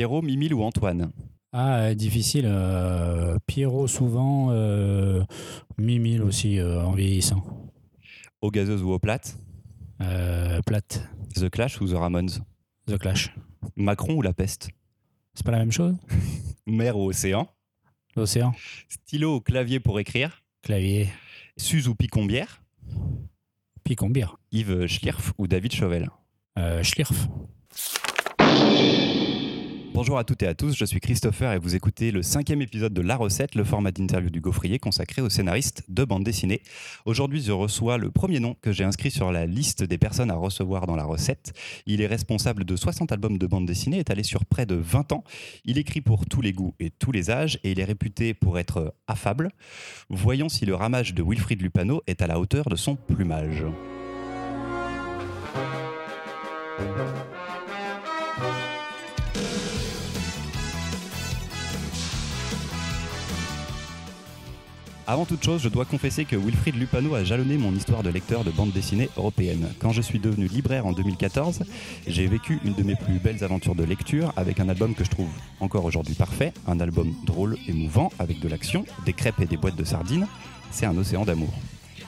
Pierrot, Mimile ou Antoine Ah, difficile. euh, Pierrot souvent, euh, Mimile aussi euh, en vieillissant. Eau gazeuse ou eau plate Euh, plate, The Clash ou The Ramones The Clash. Macron ou la peste C'est pas la même chose Mer ou océan L'océan, Stylo ou clavier pour écrire clavier, Suze ou Picombière Picombière, Yves Schlierf ou David Chauvel Schlierf. Bonjour à toutes et à tous, je suis Christopher et vous écoutez le cinquième épisode de La Recette, le format d'interview du Gaufrier consacré aux scénaristes de bande dessinée. Aujourd'hui, je reçois le premier nom que j'ai inscrit sur la liste des personnes à recevoir dans La Recette. Il est responsable de 60 albums de bande dessinée, étalés sur près de 20 ans. Il écrit pour tous les goûts et tous les âges et il est réputé pour être affable. Voyons si le ramage de Wilfried Lupano est à la hauteur de son plumage. Avant toute chose, je dois confesser que Wilfried Lupano a jalonné mon histoire de lecteur de bande dessinée européenne. Quand je suis devenu libraire en 2014, j'ai vécu une de mes plus belles aventures de lecture avec un album que je trouve encore aujourd'hui parfait, un album drôle, émouvant, avec de l'action, des crêpes et des boîtes de sardines. C'est un océan d'amour.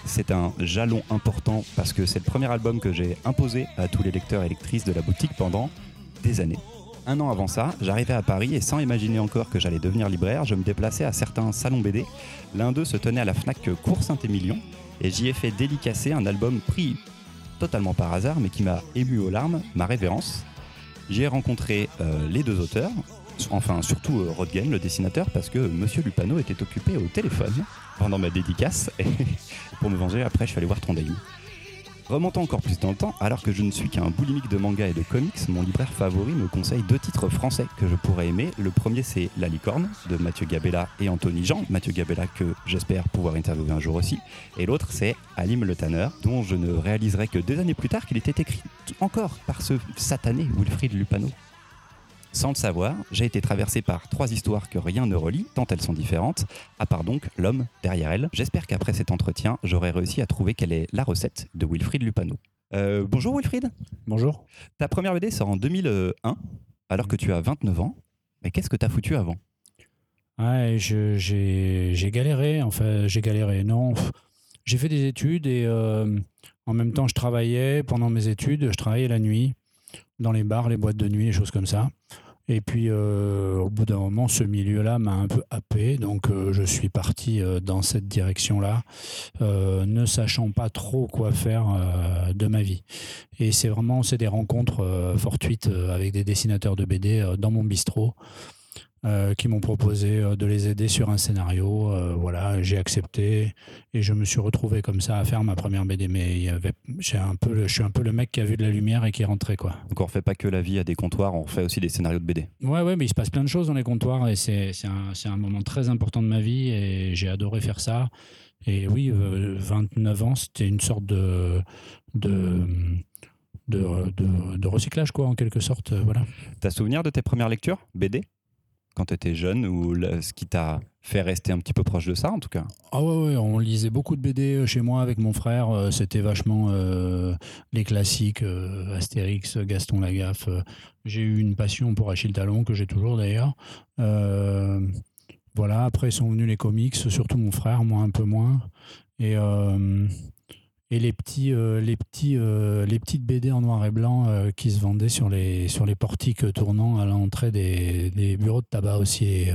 C'est un jalon important parce que c'est le premier album que j'ai imposé à tous les lecteurs et lectrices de la boutique pendant des années. Un an avant ça, j'arrivais à Paris et sans imaginer encore que j'allais devenir libraire, je me déplaçais à certains salons BD. L'un d'eux se tenait à la Fnac Cours Saint-Émilion et j'y ai fait dédicacer un album pris totalement par hasard mais qui m'a ému aux larmes, ma révérence. J'y ai rencontré euh, les deux auteurs, enfin surtout euh, Rodgen, le dessinateur, parce que Monsieur Lupano était occupé au téléphone pendant ma dédicace et pour me venger après je suis allé voir Trondheim. Remontant encore plus dans le temps, alors que je ne suis qu'un boulimique de manga et de comics, mon libraire favori me conseille deux titres français que je pourrais aimer. Le premier, c'est La Licorne de Mathieu Gabella et Anthony Jean. Mathieu Gabella que j'espère pouvoir interviewer un jour aussi. Et l'autre, c'est Alim le Tanner, dont je ne réaliserai que des années plus tard qu'il était écrit encore par ce satané Wilfried Lupano. Sans le savoir, j'ai été traversé par trois histoires que rien ne relie, tant elles sont différentes, à part donc l'homme derrière elle. J'espère qu'après cet entretien, j'aurai réussi à trouver quelle est la recette de Wilfried Lupano. Euh, bonjour Wilfried, Bonjour. ta première BD sort en 2001, alors que tu as 29 ans. Mais qu'est-ce que t'as foutu avant? Ouais, j'ai galéré, enfin j'ai galéré, non. J'ai fait des études et euh, en même temps je travaillais pendant mes études, je travaillais la nuit dans les bars, les boîtes de nuit, les choses comme ça. Et puis euh, au bout d'un moment, ce milieu-là m'a un peu happé, donc euh, je suis parti euh, dans cette direction-là, ne sachant pas trop quoi faire de ma vie. Et c'est vraiment c'est des rencontres fortuites avec des dessinateurs de BD dans mon bistrot euh, qui m'ont proposé euh, de les aider sur un scénario. Euh, voilà, j'ai accepté et je me suis retrouvé comme ça à faire ma première BD. Mais il y avait, j'ai un peu, le- je suis un peu le mec qui a vu de la lumière et qui est rentré quoi. Donc on refait pas que la vie à des comptoirs, on refait aussi des scénarios de BD. Ouais, ouais, mais il se passe plein de choses dans les comptoirs et c'est, c'est, un, c'est un moment très important de ma vie et j'ai adoré faire ça. Et oui, euh, 29 ans, c'était une sorte de, de, de, de, de recyclage quoi, en quelque sorte. euh, Voilà. T'as souvenir de tes premières lectures BD Quand t'étais jeune ou ce qui t'a fait rester un petit peu proche de ça en tout cas? Ah ouais, ouais, on lisait beaucoup de BD chez moi avec mon frère. euh, C'était vachement euh, les classiques, euh, Astérix, Gaston Lagaffe. euh. J'ai eu une passion pour Achille Talon, que j'ai toujours d'ailleurs. Euh, voilà, après sont venus les comics, surtout mon frère, moi un peu moins. Et, euh, et les, petits, euh, les, petits, euh, les petites BD en noir et blanc euh, qui se vendaient sur les, sur les portiques tournants à l'entrée des, des bureaux de tabac aussi.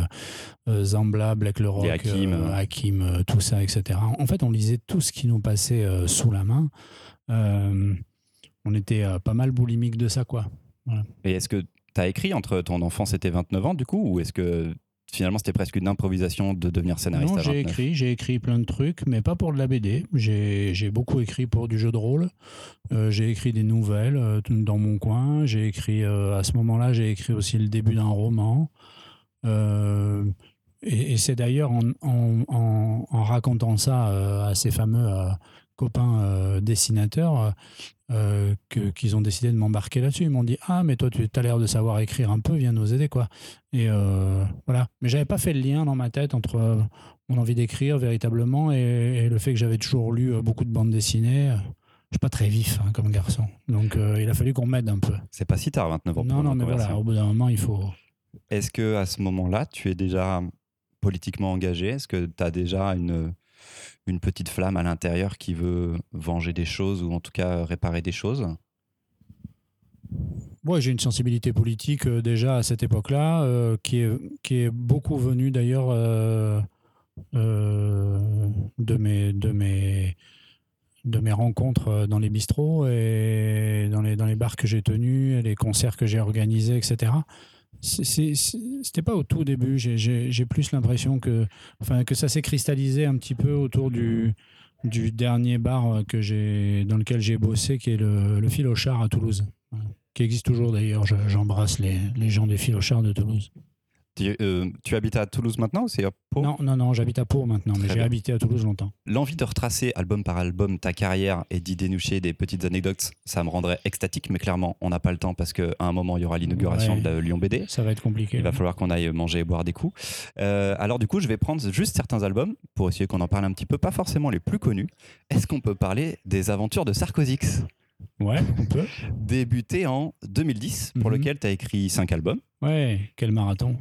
Zambla, Black le Rock, Hakim. Hakim, tout ça, etc. En fait, on lisait tout ce qui nous passait sous la main. On était pas mal boulimique de ça, quoi. Et est-ce que t'as écrit entre ton enfance et tes 29 ans du coup ou est-ce que finalement c'était presque une improvisation de devenir scénariste non, j'ai 29 écrit, j'ai écrit plein de trucs, mais pas pour de la BD. J'ai j'ai beaucoup écrit pour du jeu de rôle. Euh, j'ai écrit des nouvelles euh, dans mon coin. J'ai écrit, euh, à ce moment-là, j'ai écrit aussi le début d'un roman. Et et c'est d'ailleurs en, en- en- en racontant ça à ces fameux copains dessinateurs euh, euh, qu'ils ont décidé de m'embarquer là-dessus. Ils m'ont dit Ah, mais toi, tu as l'air de savoir écrire un peu, viens nous aider. quoi. Et euh, voilà. Mais j'avais pas fait le lien dans ma tête entre euh, mon envie d'écrire véritablement et, et le fait que j'avais toujours lu euh, beaucoup de bandes dessinées. Je suis pas très vif hein, comme garçon. Donc euh, il a fallu qu'on m'aide un peu. C'est pas si tard 29 ans. Non, non, mais voilà, au bout d'un moment, il faut. Est-ce que à ce moment-là, tu es déjà politiquement engagé? Est-ce que tu as déjà une, une petite flamme à l'intérieur qui veut venger des choses ou en tout cas réparer des choses moi, j'ai une sensibilité politique euh, déjà à cette époque-là, euh, qui, est, qui est beaucoup venue d'ailleurs euh, de, mes, de, mes, de mes rencontres dans les bistrots et dans les, dans les bars que j'ai tenus, les concerts que j'ai organisés, etc. C'était pas au tout début, j'ai plus l'impression que, enfin, que ça s'est cristallisé un petit peu autour du, dernier bar que dans lequel j'ai bossé, qui est le, le Philochard à Toulouse qui existe toujours d'ailleurs. J'embrasse les, gens des Philochards de Toulouse. Tu, euh, tu, habites à Toulouse maintenant ou c'est à Pau Non, non, non, j'habite à Pau maintenant, mais j'ai habité à Toulouse longtemps. L'envie de retracer album par album ta carrière et d'y dénoucher des petites anecdotes, ça me rendrait extatique, mais clairement, on n'a pas le temps parce qu'à un moment, il y aura l'inauguration de Lyon BD. Ça va être compliqué. Il va falloir qu'on aille manger et boire des coups. Euh, alors, du coup, je vais prendre juste certains albums pour essayer qu'on en parle un petit peu, pas forcément les plus connus. Est-ce qu'on peut parler des aventures de Sarkozix? Ouais, on peut. Débuté en 2010, pour mhm. lequel tu as écrit cinq albums. Ouais, quel marathon.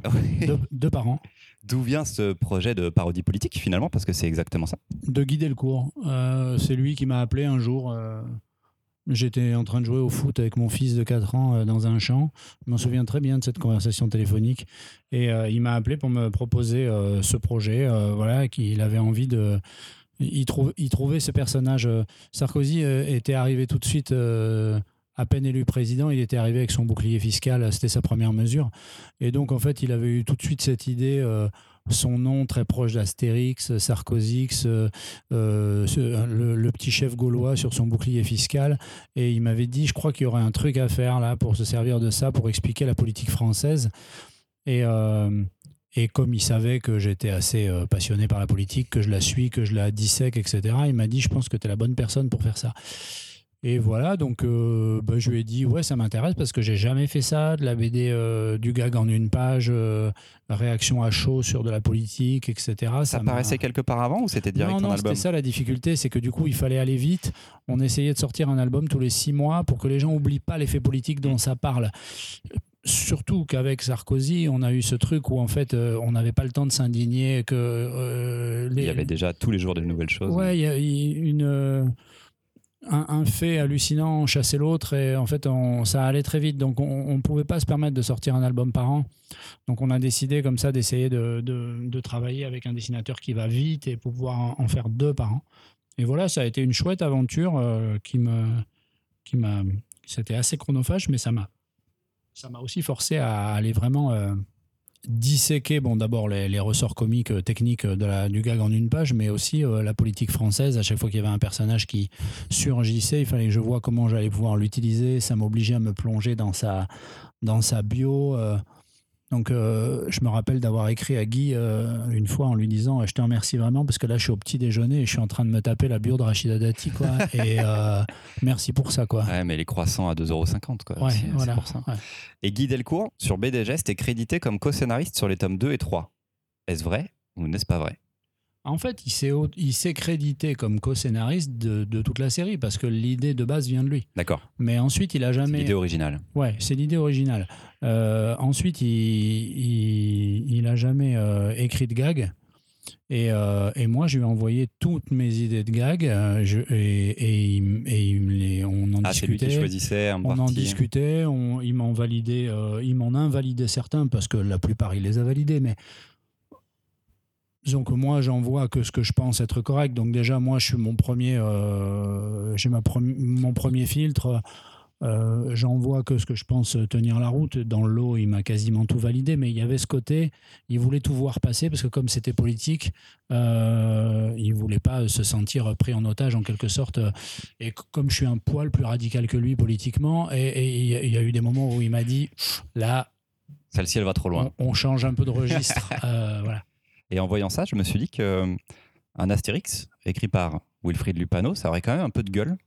deux, par an. D'où vient ce projet de parodie politique finalement Parce que c'est exactement ça? De guider le cours. Euh, c'est lui qui m'a appelé un jour. Euh, j'étais en train de jouer au foot avec mon fils de 4 ans euh, dans un champ. Je m'en souviens très bien de cette conversation téléphonique. Et il m'a appelé pour me proposer ce projet. voilà, qu'il avait envie de, il, il, trouvait ce personnage. Euh, Sarkozy euh, était arrivé tout de suite, euh, à peine élu président, il était arrivé avec son bouclier fiscal, c'était sa première mesure. Et donc, en fait, il avait eu tout de suite cette idée. son nom très proche d'Astérix, Sarkozy, le, petit chef gaulois sur son bouclier fiscal. Et il m'avait dit, je crois qu'il y aurait un truc à faire là pour se servir de ça, pour expliquer la politique française. Et, et comme il savait que j'étais assez euh, passionné par la politique, que je la suis, que je la dissèque, etc., il m'a dit Je pense que tu es la bonne personne pour faire ça. Et voilà, donc euh, bah, je lui ai dit Ouais, ça m'intéresse parce que j'ai jamais fait ça, de la BD euh, du gag en une page, réaction à chaud sur de la politique, etc. Ça, ça paraissait quelque part avant ou c'était direct non, non, C'était ça la difficulté, c'est que du coup, il fallait aller vite. On essayait de sortir un album tous les six mois pour que les gens n'oublient pas l'effet politique dont ça parle surtout qu'avec Sarkozy, on a eu ce truc où en fait, euh, on n'avait pas le temps de s'indigner. Que euh, il y avait déjà tous les jours de nouvelles choses. Ouais, il y a une euh, un, fait hallucinant chassait l'autre et en fait, on, ça allait très vite. Donc, on ne pouvait pas se permettre de sortir un album par an. Donc, on a décidé comme ça d'essayer de, de, travailler avec un dessinateur qui va vite et pour pouvoir en, faire deux par an. Et voilà, ça a été une chouette aventure qui me qui m'a c'était assez chronophage, mais ça m'a ça m'a aussi forcé à aller vraiment euh, disséquer, bon, d'abord les, ressorts comiques, euh, techniques de la, du gag en une page, mais aussi euh, la politique française. À chaque fois qu'il y avait un personnage qui surgissait, il fallait que je vois comment j'allais pouvoir l'utiliser. Ça m'obligeait à me plonger dans sa, dans sa bio. Donc, euh, je me rappelle d'avoir écrit à Guy euh, une fois en lui disant Je te remercie vraiment parce que là, je suis au petit déjeuner et je suis en train de me taper la bio de Rachida Dati. Quoi, et euh, merci pour ça. Quoi. Ouais, mais les croissants à 2,50€. Quoi. Ouais, voilà, pour ça. Et Guy Delcourt, sur BDGest, est crédité comme co-scénariste sur les tomes 2 et 3. Est-ce vrai ou n'est-ce pas vrai? En fait, il s'est crédité comme co-scénariste de, toute la série parce que l'idée de base vient de lui. D'accord. Mais ensuite, il a jamais. L'idée originale. Ouais, c'est l'idée originale. Euh, ensuite, il, il, a jamais euh, écrit de gag. Et, euh, et, moi, je lui ai envoyé toutes mes idées de gag je, et, et, on en ah, discutait. Lui qui choisissait on en discutait. On, il m'en validait, il m'en invalidait certains parce que la plupart il les a validés, mais Disons que moi, j'envoie que ce que je pense être correct. Donc déjà, moi, je suis mon premier, euh, j'ai ma mon premier filtre. Euh, j'envoie que ce que je pense tenir la route. Dans l'eau, il m'a quasiment tout validé, mais il y avait ce côté, il voulait tout voir passer parce que comme c'était politique, euh, il voulait pas se sentir pris en otage en quelque sorte. Et comme je suis un poil plus radical que lui politiquement, et il y a eu des moments où il m'a dit, là, celle-ci elle va trop loin. On, on change un peu de registre, euh, voilà. Et en voyant ça, je me suis dit que euh, un Astérix écrit par Wilfried Lupano, ça aurait quand même un peu de gueule.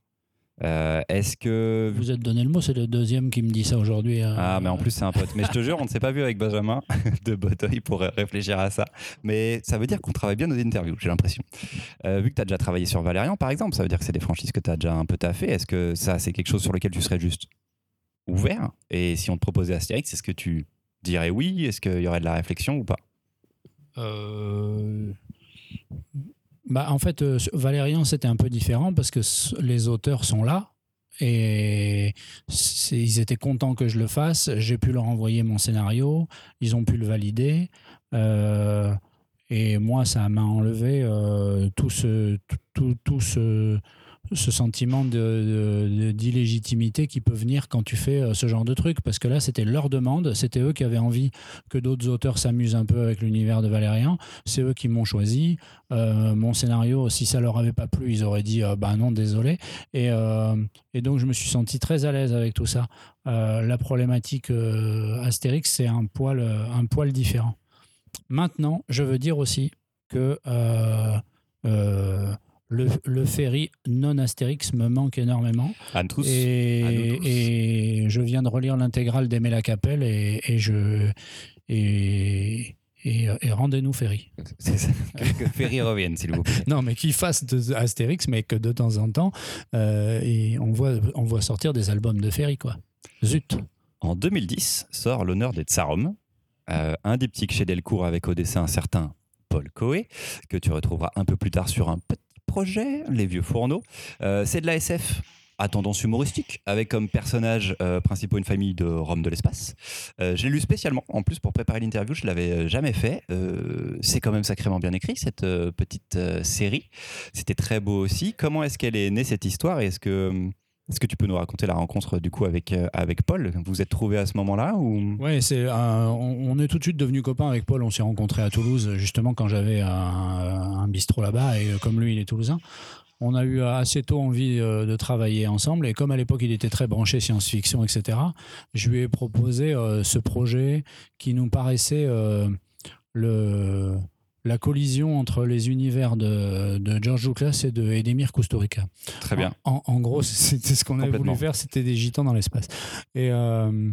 Euh, est-ce que. Vous êtes donné le mot, c'est le deuxième qui me dit ça aujourd'hui. Hein. Ah, mais en plus, c'est un pote. Mais je te jure, on ne s'est pas vu avec Benjamin de Boteuil pour réfléchir à ça. Mais ça veut dire qu'on travaille bien nos interviews, j'ai l'impression. Euh, vu que tu as déjà travaillé sur Valérian, par exemple, ça veut dire que c'est des franchises que tu as déjà un peu taffé. Est-ce que ça, c'est quelque chose sur lequel tu serais juste ouvert? Et si on te proposait Astérix, est-ce que tu dirais oui? Est-ce qu'il y aurait de la réflexion ou pas? euh, bah, En fait, euh, Valérian, c'était un peu différent parce que les auteurs sont là et ils étaient contents que je le fasse. J'ai pu leur envoyer mon scénario, ils ont pu le valider. Euh, et moi, ça m'a enlevé tout ce, tout, tout ce, ce sentiment d'illégitimité de, qui peut venir quand tu fais euh, ce genre de truc. Parce que là, c'était leur demande, c'était eux qui avaient envie que d'autres auteurs s'amusent un peu avec l'univers de Valérian. C'est eux qui m'ont choisi. Euh, mon scénario, si ça leur avait pas plu, ils auraient dit euh, bah non, désolé. Et, et, donc, je me suis senti très à l'aise avec tout ça. la problématique Astérix, c'est un poil, un poil différent. Maintenant, je veux dire aussi que le, ferry non Astérix me manque énormément. Et, je viens de relire l'intégrale d'Aimer la Capelle et, je. Et, et, rendez-nous Ferry. Que, Ferry revienne, s'il vous plaît. Non, mais qu'il fasse de Astérix, mais que de temps en temps, euh, et on voit, on voit sortir des albums de Ferry, quoi. Zut. En 2010 sort L'honneur des Tsarom, euh, un diptyque chez Delcourt avec au dessin un certain Paul Coé, que tu retrouveras un peu plus tard sur un petit projet, Les Vieux Fourneaux. Euh, c'est de la SF à tendance humoristique, avec comme personnage euh, principal une famille de Rome de l'espace. Euh, je l'ai lu spécialement, en plus, pour préparer l'interview, je l'avais jamais fait. c'est quand même sacrément bien écrit, cette petite série. C'était très beau aussi. Comment est-ce qu'elle est née, cette histoire? Est-ce que est-ce que tu peux nous raconter la rencontre du coup avec, euh, avec Paul? Vous vous êtes trouvé à ce moment-là ou... Oui, c'est, on, est tout de suite devenus copains avec Paul. On s'est rencontrés à Toulouse justement quand j'avais un, bistrot là-bas et comme lui il est toulousain. On a eu assez tôt envie euh, de travailler ensemble et comme à l'époque il était très branché science-fiction, etc., je lui ai proposé euh, ce projet qui nous paraissait le, la collision entre les univers de, George Lucas et de Edemir Kusturica. Très bien. En, gros, c'était ce qu'on avait voulu faire, c'était des gitans dans l'espace. Et euh,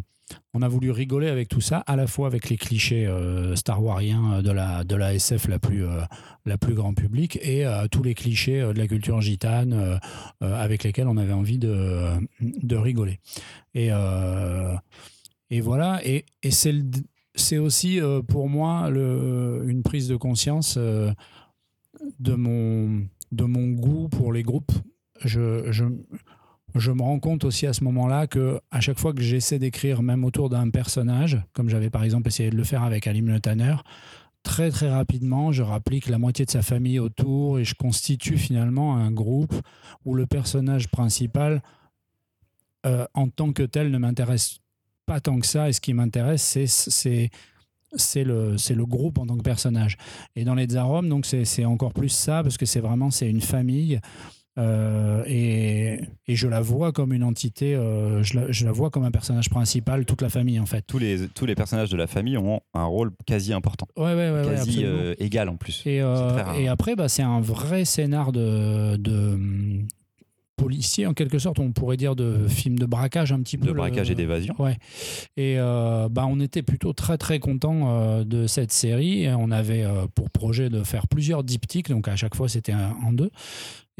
on a voulu rigoler avec tout ça, à la fois avec les clichés euh, Star Wariens de la, de la SF la plus, euh, la plus grand public et tous les clichés de la culture gitane avec lesquels on avait envie de, de rigoler. Et, et voilà, et, et c'est le c'est aussi euh, pour moi une prise de conscience euh, de, mon, goût pour les groupes. Je me rends compte aussi à ce moment-là que à chaque fois que j'essaie d'écrire, même autour d'un personnage, comme j'avais par exemple essayé de le faire avec Alim Le Tanner, très très rapidement, je rapplique la moitié de sa famille autour et je constitue finalement un groupe où le personnage principal, euh, en tant que tel, ne m'intéresse pas tant que ça. Et ce qui m'intéresse, c'est c'est le, le groupe en tant que personnage. Et dans les Zarom, donc c'est encore plus ça, parce que c'est vraiment c'est une famille. Euh, et, et, je la vois comme une entité, euh, je, la, je, la, vois comme un personnage principal, toute la famille en fait. Tous les, tous les personnages de la famille ont un rôle quasi important. Ouais, ouais, ouais, quasi euh, égal en plus. Et, et après, bah, c'est un vrai scénar de, de, policier en quelque sorte, on pourrait dire de film de braquage un petit peu. De braquage et d'évasion. Ouais. Et euh, bah, on était plutôt très très content euh, de cette série. On avait euh, pour projet de faire plusieurs diptyques, donc à chaque fois c'était en deux.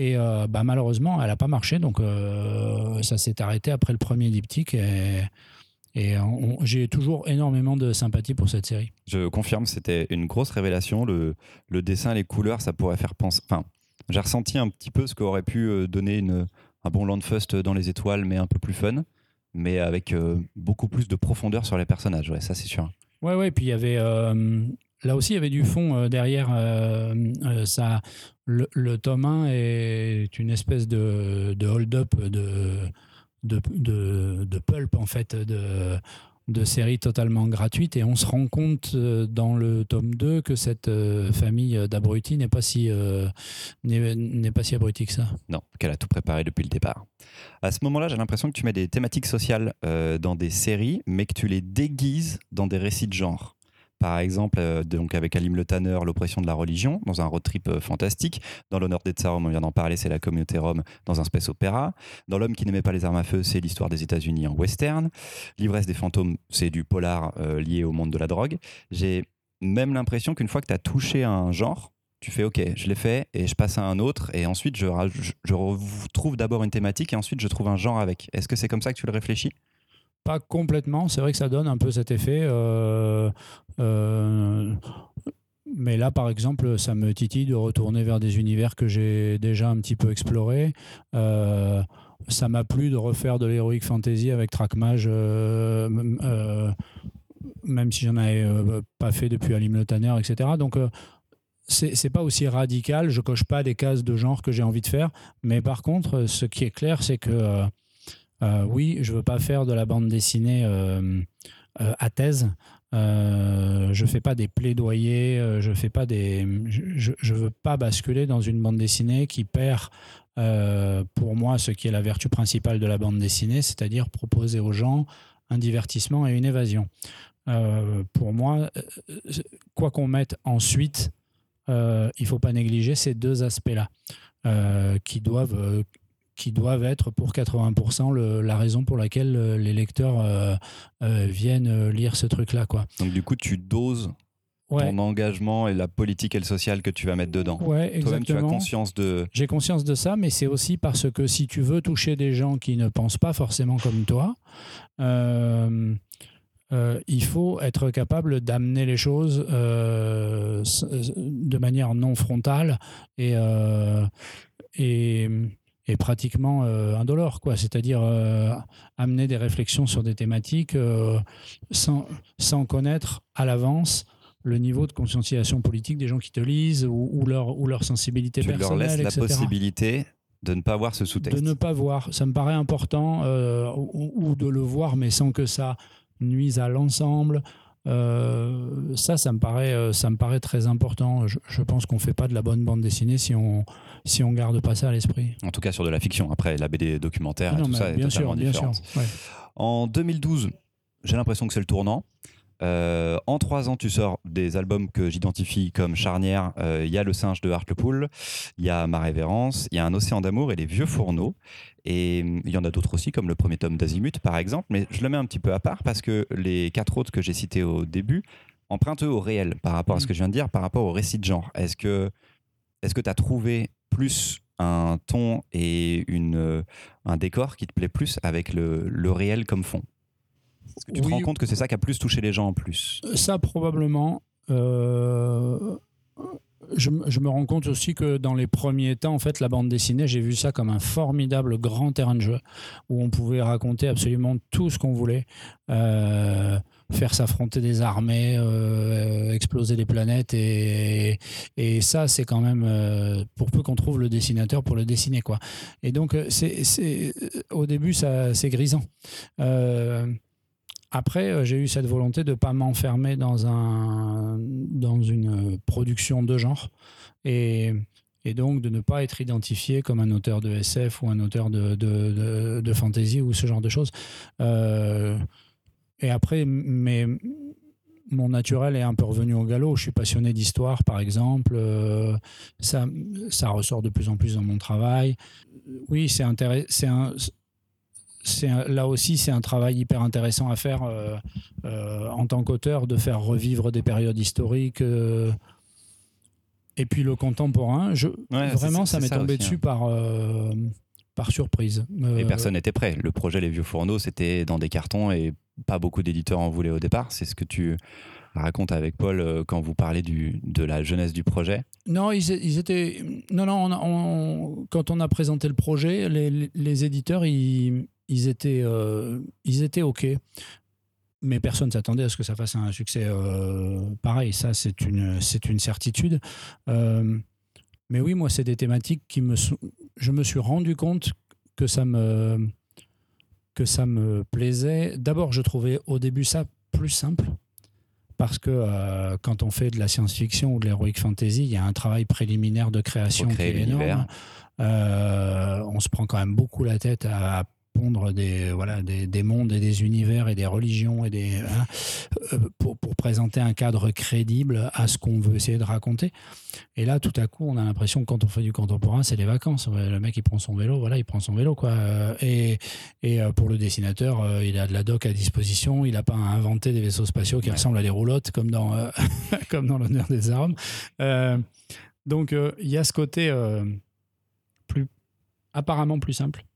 Et bah, malheureusement, elle n'a pas marché, donc ça s'est arrêté après le premier diptyque. Et, et j'ai toujours énormément de sympathie pour cette série. Je confirme, c'était une grosse révélation. Le, le dessin, les couleurs, ça pourrait faire penser. Enfin, j'ai ressenti un petit peu ce qu'aurait pu euh, donner une, un bon Landfust dans les étoiles, mais un peu plus fun, mais avec euh, beaucoup plus de profondeur sur les personnages. Ouais, ça c'est sûr. Ouais, ouais. Puis il y avait euh, là aussi il y avait du fond derrière. ça, le, le, tome 1 est une espèce de, de hold-up de de, de, de, pulp en fait de de séries totalement gratuites et on se rend compte euh, dans le tome 2 que cette euh, famille d'abrutis n'est pas si euh, pas si abrutie que ça. Non, qu'elle a tout préparé depuis le départ. À ce moment-là, j'ai l'impression que tu mets des thématiques sociales dans des séries, mais que tu les déguises dans des récits de genre. Par exemple, euh, donc avec Alim Le Tanner, l'oppression de la religion, dans un road trip euh, fantastique. Dans l'honneur des Tsars, on vient d'en parler, c'est la communauté rome dans un space opéra. Dans l'homme qui n'aimait pas les armes à feu, c'est l'histoire des États-Unis en western. L'ivresse des fantômes, c'est du polar euh, lié au monde de la drogue. J'ai même l'impression qu'une fois que tu as touché un genre, tu fais OK, je l'ai fait et je passe à un autre et ensuite je, je, je trouve d'abord une thématique et ensuite je trouve un genre avec. Est-ce que c'est comme ça que tu le réfléchis? Pas complètement. C'est vrai que ça donne un peu cet effet. Euh, euh, mais là, par exemple, ça me titille de retourner vers des univers que j'ai déjà un petit peu explorés. Euh, ça m'a plu de refaire de l'heroic fantasy avec Trackmage, même si j'en avais pas fait depuis Alim le Tanner, etc. Donc, c'est pas aussi radical. Je coche pas des cases de genre que j'ai envie de faire. Mais par contre, ce qui est clair, c'est que oui, je veux pas faire de la bande dessinée euh, euh, à thèse. Euh, je fais pas des plaidoyers, je fais pas des, je, je, veux pas basculer dans une bande dessinée qui perd pour moi ce qui est la vertu principale de la bande dessinée, c'est-à-dire proposer aux gens un divertissement et une évasion. pour moi, quoi qu'on mette ensuite, il il faut pas négliger ces deux aspects-là qui doivent qui doivent être pour 80% la raison pour laquelle euh, les lecteurs euh, euh, viennent lire ce truc-là. Quoi. Donc du coup, tu doses ton engagement et la politique et le social que tu vas mettre dedans. Ouais, exactement. tu as conscience de... J'ai conscience de ça, mais c'est aussi parce que si tu veux toucher des gens qui ne pensent pas forcément comme toi, il faut être capable d'amener les choses de manière non frontale et, et est pratiquement euh, indolore, quoi. C'est-à-dire euh, amener des réflexions sur des thématiques euh, sans, sans connaître à l'avance le niveau de conscientisation politique des gens qui te lisent ou, leur, ou leur sensibilité tu personnelle. leur laisses la possibilité de ne pas voir ce sous-texte. De ne pas voir. Ça me paraît important, ou, ou, de le voir, mais sans que ça nuise à l'ensemble. Euh, ça, ça me paraît, euh, ça me paraît très important. Je, pense qu'on fait pas de la bonne bande dessinée si on si on garde pas ça à l'esprit. En tout cas sur de la fiction. Après, la BD documentaire et tout ça est totalement différent. En 2012, j'ai l'impression que c'est le tournant. Euh, en trois ans, tu sors des albums que j'identifie comme charnières. Euh, il y a Le singe de Hartlepool, il y a Ma révérence, il y a Un océan d'amour et Les vieux fourneaux. Et hum, il y en a d'autres aussi, comme le premier tome d'Azimut, par exemple. Mais je le mets un petit peu à part parce que les quatre autres que j'ai cités au début empruntent eux au réel par rapport à ce mm. que je viens de dire, par rapport au récit de genre. Est-ce que est-ce que tu as trouvé plus un ton et une, euh, un décor qui te plaît plus avec le, le réel comme fond? Est-ce que tu te rends compte que c'est ça qui a plus touché les gens en plus? Ça, probablement. Euh, je, me rends compte aussi que dans les premiers temps, en fait, la bande dessinée, j'ai vu ça comme un formidable grand terrain de jeu où on pouvait raconter absolument tout ce qu'on voulait. Euh, faire s'affronter des armées, euh, exploser des planètes. Et, et ça, c'est quand même, pour peu qu'on trouve le dessinateur pour le dessiner. Quoi. Et donc, c'est, au début, ça, c'est grisant. Après, euh, j'ai eu cette volonté de ne pas m'enfermer dans, un, dans une production de genre et, et, donc de ne pas être identifié comme un auteur de SF ou un auteur de, de, de, fantasy ou ce genre de choses. Euh, et après, mais mon naturel est un peu revenu au galop. Je suis passionné d'histoire, par exemple. Euh, ça, ça ressort de plus en plus dans mon travail. Oui, c'est intéressant là aussi, c'est un travail hyper intéressant à faire euh, euh, en tant qu'auteur, de faire revivre des périodes historiques. Euh. et puis le contemporain, je, vraiment, ça m'est tombé dessus hein. par, par surprise. et personne n'était prêt. Le projet Les Vieux Fourneaux, c'était dans des cartons et pas beaucoup d'éditeurs en voulaient au départ. C'est ce que tu racontes avec Paul quand vous parlez du, de la jeunesse du projet Non, ils, étaient. Non, non, quand on a présenté le projet, les, les éditeurs, ils, ils étaient, euh, ils étaient OK. Mais personne ne s'attendait à ce que ça fasse un succès euh, pareil. Ça, c'est une, une certitude. Euh, mais oui, moi, c'est des thématiques qui me. Je me suis rendu compte que ça me, que ça me plaisait. D'abord, je trouvais au début ça plus simple. Parce que quand on fait de la science-fiction ou de l'heroic fantasy, il y a un travail préliminaire de création qui est énorme. on se prend quand même beaucoup la tête à des, voilà, des, des, mondes et des univers et des religions et des, hein, euh, pour, pour, présenter un cadre crédible à ce qu'on veut essayer de raconter. Et là, tout à coup, on a l'impression que quand on fait du contemporain, c'est les vacances. Le mec, il prend son vélo, voilà, il prend son vélo. Quoi. Et, et euh, pour le dessinateur, euh, il a de la doc à disposition. Il n'a pas inventé des vaisseaux spatiaux qui ressemblent à des roulottes comme dans, comme dans l'honneur des armes. donc, il y a ce côté plus, apparemment plus simple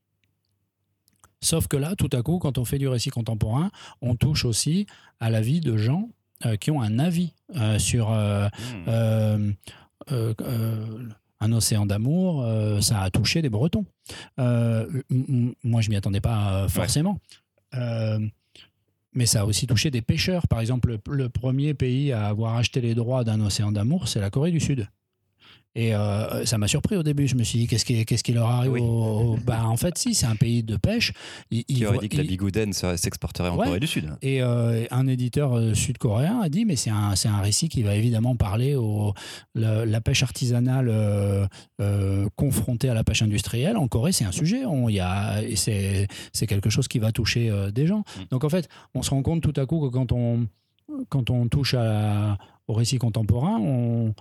Sauf que là, tout à coup, quand on fait du récit contemporain, on touche aussi à la vie de gens euh, qui ont un avis euh, sur euh, Hmm. un océan d'amour. ça a touché des Bretons. Moi, je m'y attendais pas forcément. Mais ça a aussi touché des pêcheurs. Par exemple, le, le premier pays à avoir acheté les droits d'un océan d'amour, c'est la Corée du Sud. Et euh, ça m'a surpris au début. Je me suis dit, qu'est-ce qui, qu'est-ce qui leur arrive Oui. au- au- Bah, En fait, si, c'est un pays de pêche. Il- Qui il aurait voit- dit que la il- serait- s'exporterait en Ouais. Corée du Sud et euh, un éditeur euh, sud-coréen a dit, mais c'est un, c'est un récit qui va évidemment parler au la, la pêche artisanale euh, confrontée à la pêche industrielle. En Corée, c'est un sujet. On, y a, c'est, c'est quelque chose qui va toucher des gens. Mm. Donc en fait, on se rend compte tout à coup que quand on, quand on touche à, au récit contemporain, on,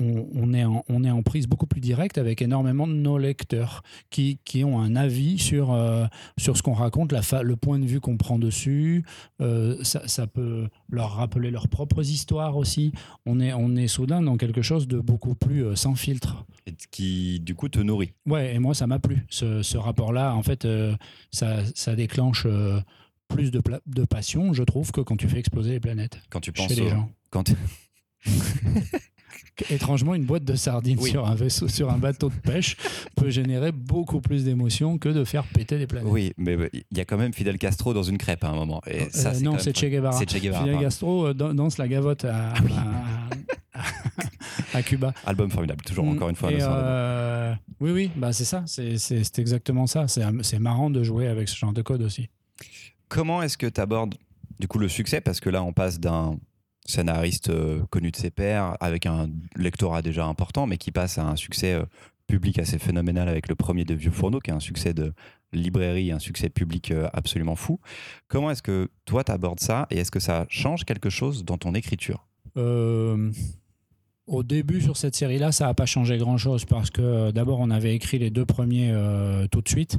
on, on est en, on est en prise beaucoup plus directe avec énormément de nos lecteurs qui, qui ont un avis sur, euh, sur ce qu'on raconte, la fa- le point de vue qu'on prend dessus. Euh, ça, ça peut leur rappeler leurs propres histoires aussi. On est, on est soudain dans quelque chose de beaucoup plus euh, sans filtre. et qui du coup te nourrit. Ouais, et moi, ça m'a plu. Ce, ce rapport-là, en fait, euh, ça, ça déclenche euh, plus de, de passion, je trouve, que quand tu fais exploser les planètes Quand tu penses chez les au- gens. quand tu- Étrangement, une boîte de sardines Oui. sur un vaisseau, sur un bateau de pêche, peut générer beaucoup plus d'émotions que de faire péter des planètes. Oui, mais il y a quand même Fidel Castro dans une crêpe à un moment. Et ça, Euh, c'est non, c'est Che Guevara. C'est Che Guevara. Fidel. Castro euh, dan- danse la gavotte à, à, à Cuba. Album formidable, toujours encore une fois. euh, oui, oui, bah c'est ça. C'est exactement ça. C'est c'est marrant de jouer avec ce genre de code aussi. Comment est-ce que tu abordes du coup le succès? Parce que là, on passe d'un scénariste euh, connu de ses pairs avec un lectorat déjà important, mais qui passe à un succès euh, public assez phénoménal avec le premier de Vieux Fourneau, qui est un succès de librairie, un succès public euh, absolument fou. Comment est-ce que toi, tu abordes ça et est-ce que ça change quelque chose dans ton écriture? Au début, sur cette série-là, ça n'a pas changé grand-chose parce que d'abord, on avait écrit les deux premiers tout de suite.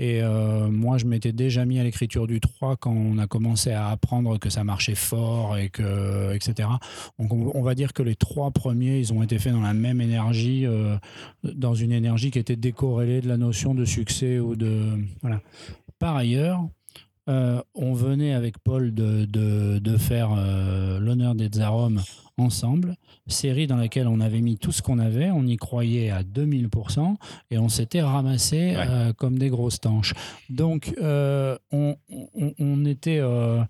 Et euh, moi, je m'étais déjà mis à l'écriture du 3 quand on a commencé à apprendre que ça marchait fort, et que, etc. Donc, on, va dire que les trois premiers, ils ont été faits dans la même énergie, euh, dans une énergie qui était décorrélée de la notion de succès ou de. Voilà. Par ailleurs, euh, on venait avec Paul de, de, de faire l'honneur des Tsarom ensemble, série dans laquelle on avait mis tout ce qu'on avait, on y croyait à 2000% et on s'était ramassé Ouais. euh, comme des grosses tanches. Donc euh, on, on- on était, euh,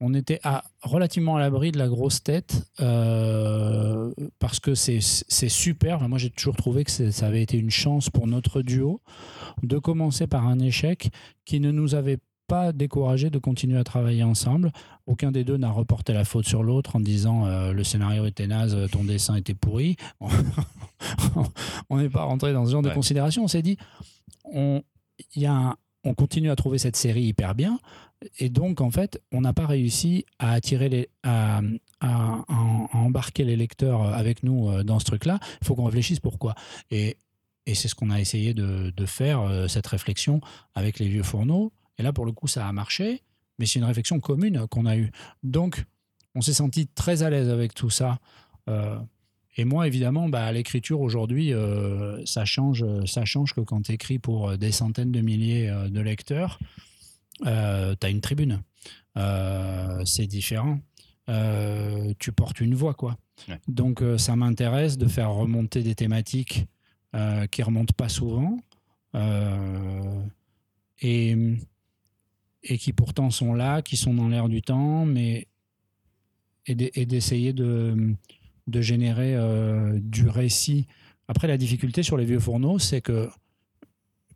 on était à, relativement à l'abri de la grosse tête euh, parce que c'est super. Enfin, moi j'ai toujours trouvé que ça avait été une chance pour notre duo de commencer par un échec qui ne nous avait pas découragé de continuer à travailler ensemble. Aucun des deux n'a reporté la faute sur l'autre en disant euh, le scénario était naze, ton dessin était pourri. on n'est pas rentré dans ce genre de considération. On s'est dit, on, y a un- on continue à trouver cette série hyper bien. Et donc, en fait, on n'a pas réussi à attirer les, à, à- à- à embarquer les lecteurs avec nous euh, dans ce truc-là. Il faut qu'on réfléchisse pourquoi. Et, et c'est ce qu'on a essayé de, de faire, euh, cette réflexion avec les vieux fourneaux. Et là, pour le coup, ça a marché. Mais c'est une réflexion commune qu'on a eue. Donc, on s'est senti très à l'aise avec tout ça. Euh, et moi, évidemment, bah, l'écriture aujourd'hui, euh, ça, change, ça change que quand tu écris pour des centaines de milliers euh, de lecteurs, tu as une tribune. Euh, c'est différent. Euh, tu portes une voix, quoi. Ouais. Donc, euh, ça m'intéresse de faire remonter des thématiques euh, qui remontent pas souvent euh, et, et qui pourtant sont là, qui sont dans l'air du temps, mais et d'e- et d'essayer de, de générer euh, du récit. Après, la difficulté sur les vieux fourneaux, c'est que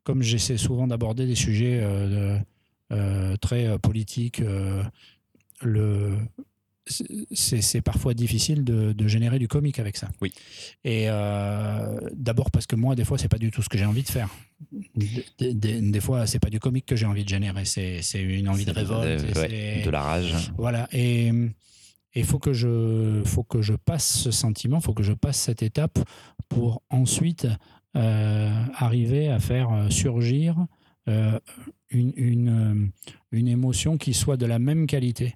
comme j'essaie souvent d'aborder des sujets euh, euh, très politiques, le, c'est parfois difficile de, de générer du comique avec ça. Oui. Et euh, d'abord parce que moi, des fois, c'est pas du tout ce que j'ai envie de faire. Des, des- des- fois, c'est pas du comique que j'ai envie de générer, c'est une envie de révolte. de- et ouais, c'est- de la rage. voilà. Et il faut que je, faut que je passe ce sentiment, faut que je passe cette étape pour ensuite euh, arriver à faire euh, surgir euh, une, une, euh, une émotion qui soit de la même qualité, euh,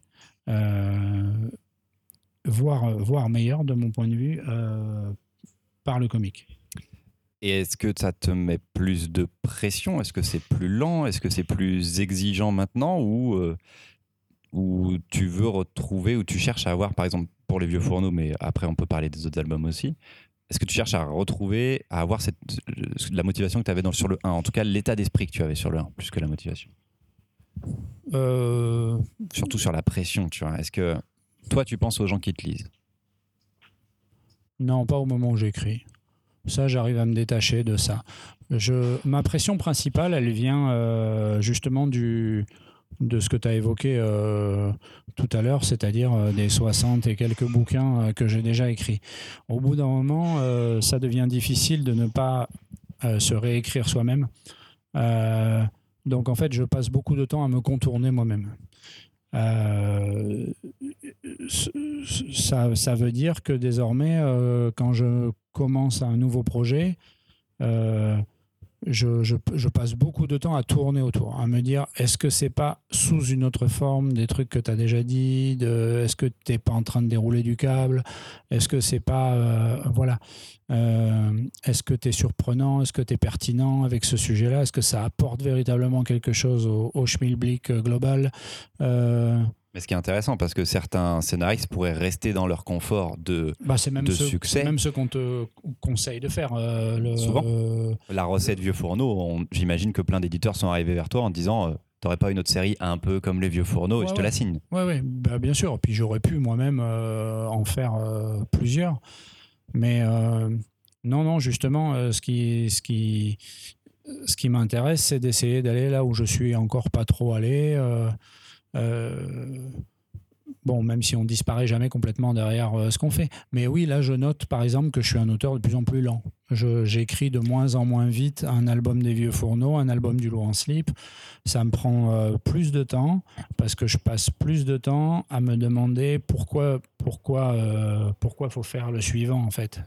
voire, voire meilleure de mon point de vue, euh, par le comique. Et est-ce que ça te met plus de pression? Est-ce que c'est plus lent? Est-ce que c'est plus exigeant maintenant? Ou, ou tu veux retrouver, ou tu cherches à avoir, par exemple, pour les vieux fourneaux, mais après on peut parler des autres albums aussi, est-ce que tu cherches à retrouver, à avoir cette, la motivation que tu avais sur le 1 En tout cas, l'état d'esprit que tu avais sur le 1, plus que la motivation euh... Surtout sur la pression, tu vois. Est-ce que toi, tu penses aux gens qui te lisent? Non, pas au moment où j'écris. Ça, j'arrive à me détacher de ça. Je, ma pression principale, elle vient euh, justement du, de ce que tu as évoqué euh, tout à l'heure, c'est-à-dire euh, des 60 et quelques bouquins euh, que j'ai déjà écrits. Au bout d'un moment, ça devient difficile de ne pas se réécrire soi-même. Donc en fait, je passe beaucoup de temps à me contourner moi-même. Euh, ça, ça, veut dire que désormais, euh, quand je commence un nouveau projet, euh, je, passe beaucoup de temps à tourner autour, à me dire est-ce que c'est pas sous une autre forme des trucs que tu as déjà dit, est-ce que tu n'es pas en train de dérouler du câble, est-ce que c'est pas. Euh, voilà. Euh, est-ce que tu es surprenant, est-ce que tu es pertinent avec ce sujet-là, est-ce que ça apporte véritablement quelque chose au, au schmilblick global euh, mais ce qui est intéressant, parce que certains scénaristes pourraient rester dans leur confort de, bah même de ce, succès. C'est même ce qu'on te conseille de faire. Euh, le, Souvent. Euh, la recette vieux fourneau, j'imagine que plein d'éditeurs sont arrivés vers toi en disant euh, T'aurais pas une autre série un peu comme les vieux fourneaux ouais, et je te ouais. la signe. Ouais, bah, bien sûr. Puis j'aurais pu moi-même euh, en faire plusieurs. Mais non, non, justement, ce qui. Ce qui ce qui m'intéresse, c'est d'essayer d'aller là où je suis encore pas trop allé. Euh, bon, même si on disparaît jamais complètement derrière euh, ce qu'on fait. Mais oui, là, je note par exemple que je suis un auteur de plus en plus lent. J'écris de moins en moins vite un album des vieux fourneaux, un album du loup en slip. Ça me prend euh, plus de temps parce que je passe plus de temps à me demander pourquoi pourquoi pourquoi faut faire le suivant en fait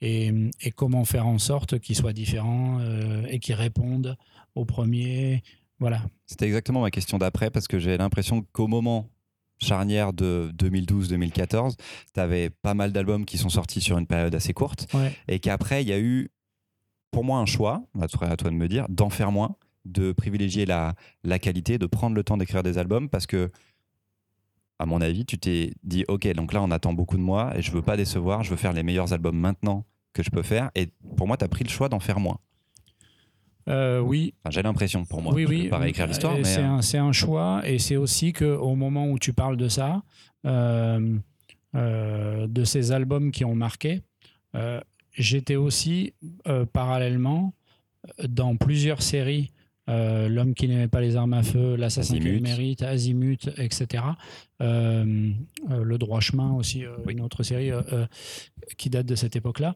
et, et, comment faire en sorte qu'il soit différent et qu'il réponde au premier voilà. C'était exactement ma question d'après parce que j'ai l'impression qu'au moment charnière de 2012-2014, tu avais pas mal d'albums qui sont sortis sur une période assez courte ouais. et qu'après, il y a eu, pour moi, un choix, à toi, à toi de me dire, d'en faire moins, de privilégier la, la qualité, de prendre le temps d'écrire des albums parce que, à mon avis, tu t'es dit, OK, donc là, on attend beaucoup de moi et je veux pas décevoir, je veux faire les meilleurs albums maintenant que je peux faire. Et pour moi, tu as pris le choix d'en faire moins. Euh, oui. Enfin, J'ai l'impression pour moi. Oui, oui. Pas réécrire l'histoire. Mais... C'est un, un, choix et c'est aussi qu'au moment où tu parles de ça, euh, euh, de ces albums qui ont marqué, euh, j'étais aussi parallèlement dans plusieurs séries. L'homme qui n'aimait pas les armes à feu, l'assassin qui mérite, Azimut, etc. le droit chemin aussi, oui. une autre série qui date de cette époque-là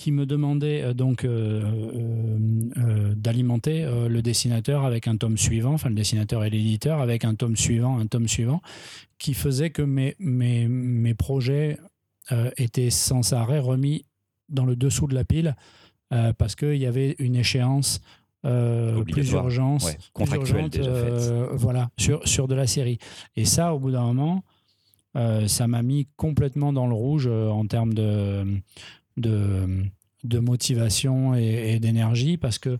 qui me demandait euh, donc euh, euh, d'alimenter le dessinateur avec un tome suivant, enfin le dessinateur et l'éditeur avec un tome suivant, un tome suivant, qui faisait que mes, mes, mes projets étaient sans arrêt remis dans le dessous de la pile parce qu'il y avait une échéance euh, plus urgence, ouais, contractuelle déjà euh, voilà, sur, sur de la série. Et ça, au bout d'un moment, euh, ça m'a mis complètement dans le rouge en termes de, de, motivation et, et d'énergie parce que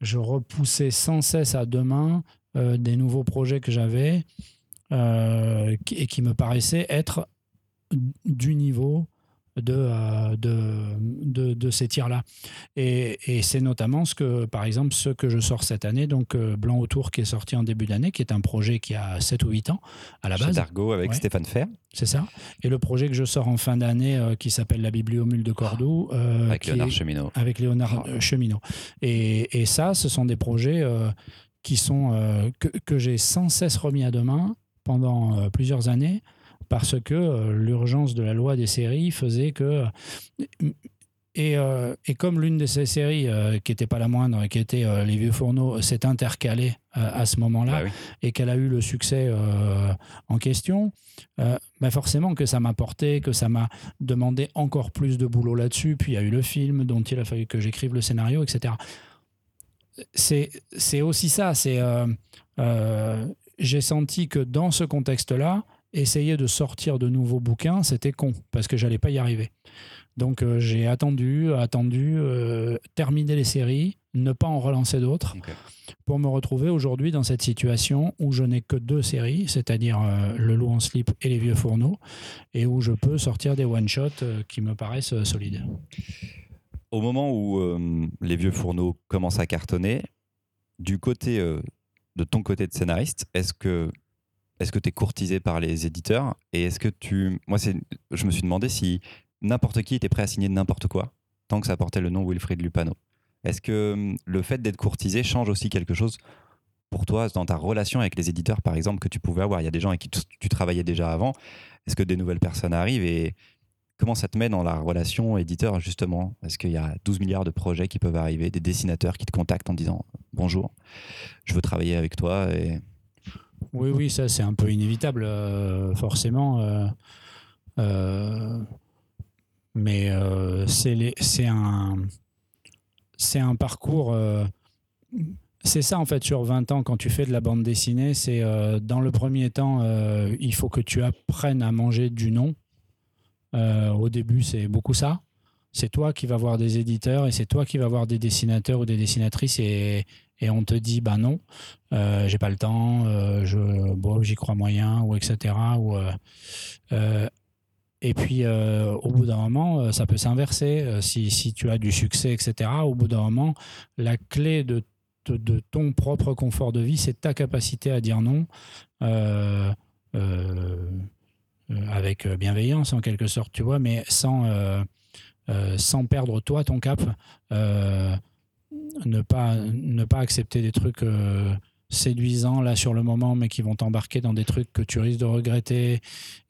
je repoussais sans cesse à demain euh, des nouveaux projets que j'avais euh, et qui me paraissaient être du niveau de, euh, de, de, de, ces tirs-là. Et, et c'est notamment ce que, par exemple, ce que je sors cette année, donc euh, Blanc autour, qui est sorti en début d'année, qui est un projet qui a 7 ou 8 ans à la Chez base. Dargo avec ouais. Stéphane Fer. C'est ça. Et le projet que je sors en fin d'année, euh, qui s'appelle La Bibliomule de Cordoue. Euh, avec Léonard Cheminot. Avec Léonard oh. Cheminot. Et, et, ça, ce sont des projets qui sont, que, que j'ai sans cesse remis à demain pendant plusieurs années parce que euh, l'urgence de la loi des séries faisait que. Et, euh, et comme l'une de ces séries, euh, qui n'était pas la moindre, qui était euh, Les Vieux Fourneaux, s'est intercalée à ce moment-là bah oui. et qu'elle a eu le succès en question, bah forcément que ça m'a porté, que ça m'a demandé encore plus de boulot là-dessus. Puis il y a eu le film dont il a fallu que j'écrive le scénario, etc. C'est aussi ça. C'est j'ai senti que dans ce contexte-là, essayer de sortir de nouveaux bouquins, c'était con, parce que j'allais pas y arriver. Donc euh, j'ai attendu, attendu, euh, terminer les séries, ne pas en relancer d'autres, pour me retrouver aujourd'hui dans cette situation où je n'ai que deux séries, c'est-à-dire euh, Le Loup en slip et Les Vieux Fourneaux, et où je peux sortir des one-shots euh, qui me paraissent solides. Au moment où les vieux fourneaux commencent à cartonner, du côté de ton côté de scénariste, est-ce que est-ce que tu es courtisé par les éditeurs et est-ce que tu moi je me suis demandé si n'importe qui était prêt à signer n'importe quoi tant que ça portait le nom Wilfried Lupano. Est-ce que hum, le fait d'être courtisé change aussi quelque chose pour toi dans ta relation avec les éditeurs par exemple que tu pouvais avoir? Il y a des gens avec qui tu, tu travaillais déjà avant. Est-ce que des nouvelles personnes arrivent et comment ça te met dans la relation éditeur justement? Est-ce qu'il y a 12 milliards de projets qui peuvent arriver, des dessinateurs qui te contactent en disant bonjour, je veux travailler avec toi Oui, oui, ça c'est un peu inévitable, euh, forcément. euh, euh, mais c'est un, un parcours. c'est ça en fait sur 20 ans quand tu fais de la bande dessinée. C'est dans le premier temps, il faut que tu apprennes à manger du. Euh, au début, c'est beaucoup ça. C'est toi qui vas voir des éditeurs et c'est toi qui vas voir des dessinateurs ou des dessinatrices et, et on te dit bah non, euh, j'ai pas le temps, euh, je, bon, j'y crois moyen ou etc. Ou, euh, et puis au bout d'un moment, ça peut s'inverser. Si, si tu as du succès, etc. Au bout d'un moment, la clé de, de, de ton propre confort de vie, c'est ta capacité à dire non. avec bienveillance en quelque sorte, tu vois, mais sans, euh, sans perdre toi ton cap. Euh, ne, pas, ne pas accepter des trucs euh, séduisants là sur le moment, mais qui vont t'embarquer dans des trucs que tu risques de regretter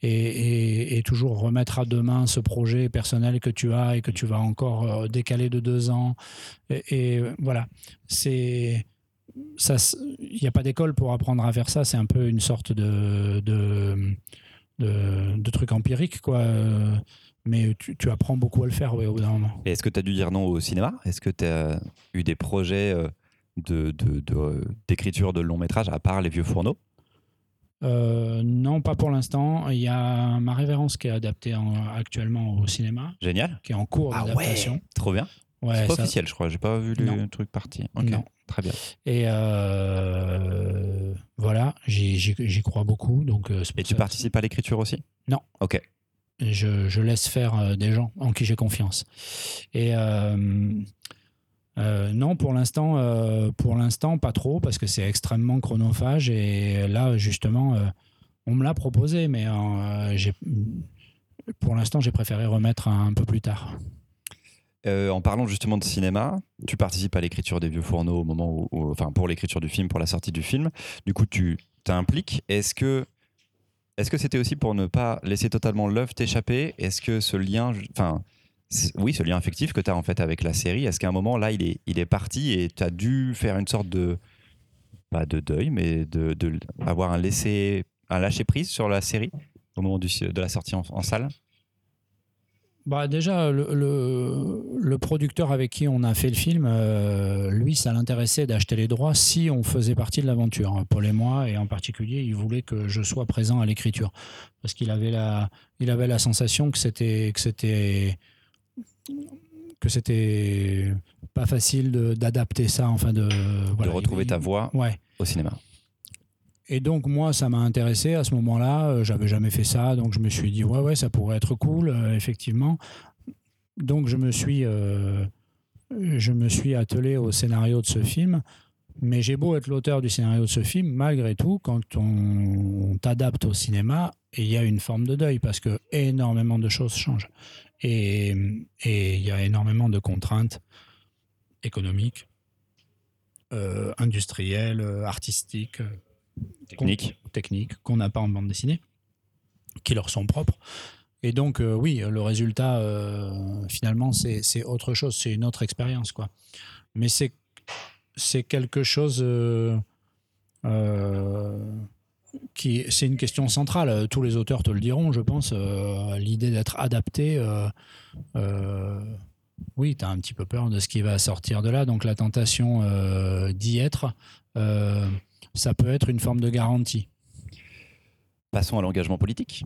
et, toujours remettre à demain ce projet personnel que tu as et que tu vas encore décaler de deux ans. Et, voilà, c'est. Il n'y a pas d'école pour apprendre à faire ça. C'est un peu une sorte de, de, de, de truc empirique, quoi. Mais tu, tu apprends beaucoup à le faire, ouais, au bout d'un moment. Et est-ce que tu as dû dire non au cinéma? Est-ce que tu as eu des projets euh, de, de- de, euh, d'écriture de, long métrage à part les vieux fourneaux? Euh, non, pas pour l'instant. Il y a ma révérence qui est adaptée en- actuellement au cinéma, Génial. qui est en cours d'adaptation. Trop bien. Ouais, c'est pas ça- officiel, je crois. J'ai pas vu le Non. truc parti. Non. Très bien. Et euh, voilà, j'y crois beaucoup. Donc, Et tu participes à l'écriture aussi? Non. Ok. Je, laisse faire euh, des gens en qui j'ai confiance. Et euh, euh, non, pour l'instant, pas trop, parce que c'est extrêmement chronophage. Et là, justement, on me l'a proposé, mais pour l'instant, j'ai préféré remettre un, peu plus tard. En parlant justement de cinéma, tu participes à l'écriture des vieux fourneaux au moment où, où- enfin pour l'écriture du film, pour la sortie du film. Du coup, tu t'impliques. Est-ce que est-ce que c'était aussi pour ne pas laisser totalement l'œuvre t'échapper? Est-ce que ce lien, enfin oui, ce lien affectif que tu as en fait avec la série, est-ce qu'à un moment là, il est il est parti et tu as dû faire une sorte de pas de deuil, mais de, avoir un laisser un lâcher prise sur la série au moment de la sortie en salle? Bah déjà, le, le- le producteur avec qui on a fait le film, euh, lui, ça l'intéressait d'acheter les droits si on faisait partie de l'aventure. Paul et moi, et en particulier, il voulait que je sois présent à l'écriture. Parce qu'il avait la, il avait la sensation que c'était, que c'était, que c'était pas facile d'adapter ça, enfin de, voilà, de retrouver il- ta voix Ouais. au cinéma Et donc moi, ça m'a intéressé à ce moment-là. Euh, J'avais jamais fait ça, donc je me suis dit ouais ouais, ça pourrait être cool, euh, effectivement. Donc je me suis, euh, je me suis attelé au scénario de ce film. Mais j'ai beau être l'auteur du scénario de ce film, malgré tout, quand on, t'adapte au cinéma, il y a une forme de deuil parce que énormément de choses changent et il y a énormément de contraintes économiques, industrielles, artistiques. Euh, technique. qu'on- n'a pas en bande dessinée, qui leur sont propres. Et donc, euh, oui, le résultat, euh, finalement, c'est autre chose, c'est une autre expérience. quoi. Mais c'est quelque chose euh, qui. C'est une question centrale. Tous les auteurs te le diront, je pense. L'idée d'être adapté. oui, tu as un petit peu peur de ce qui va sortir de là. Donc, la tentation d'y être. Ça peut être une forme de garantie. Passons à l'engagement politique.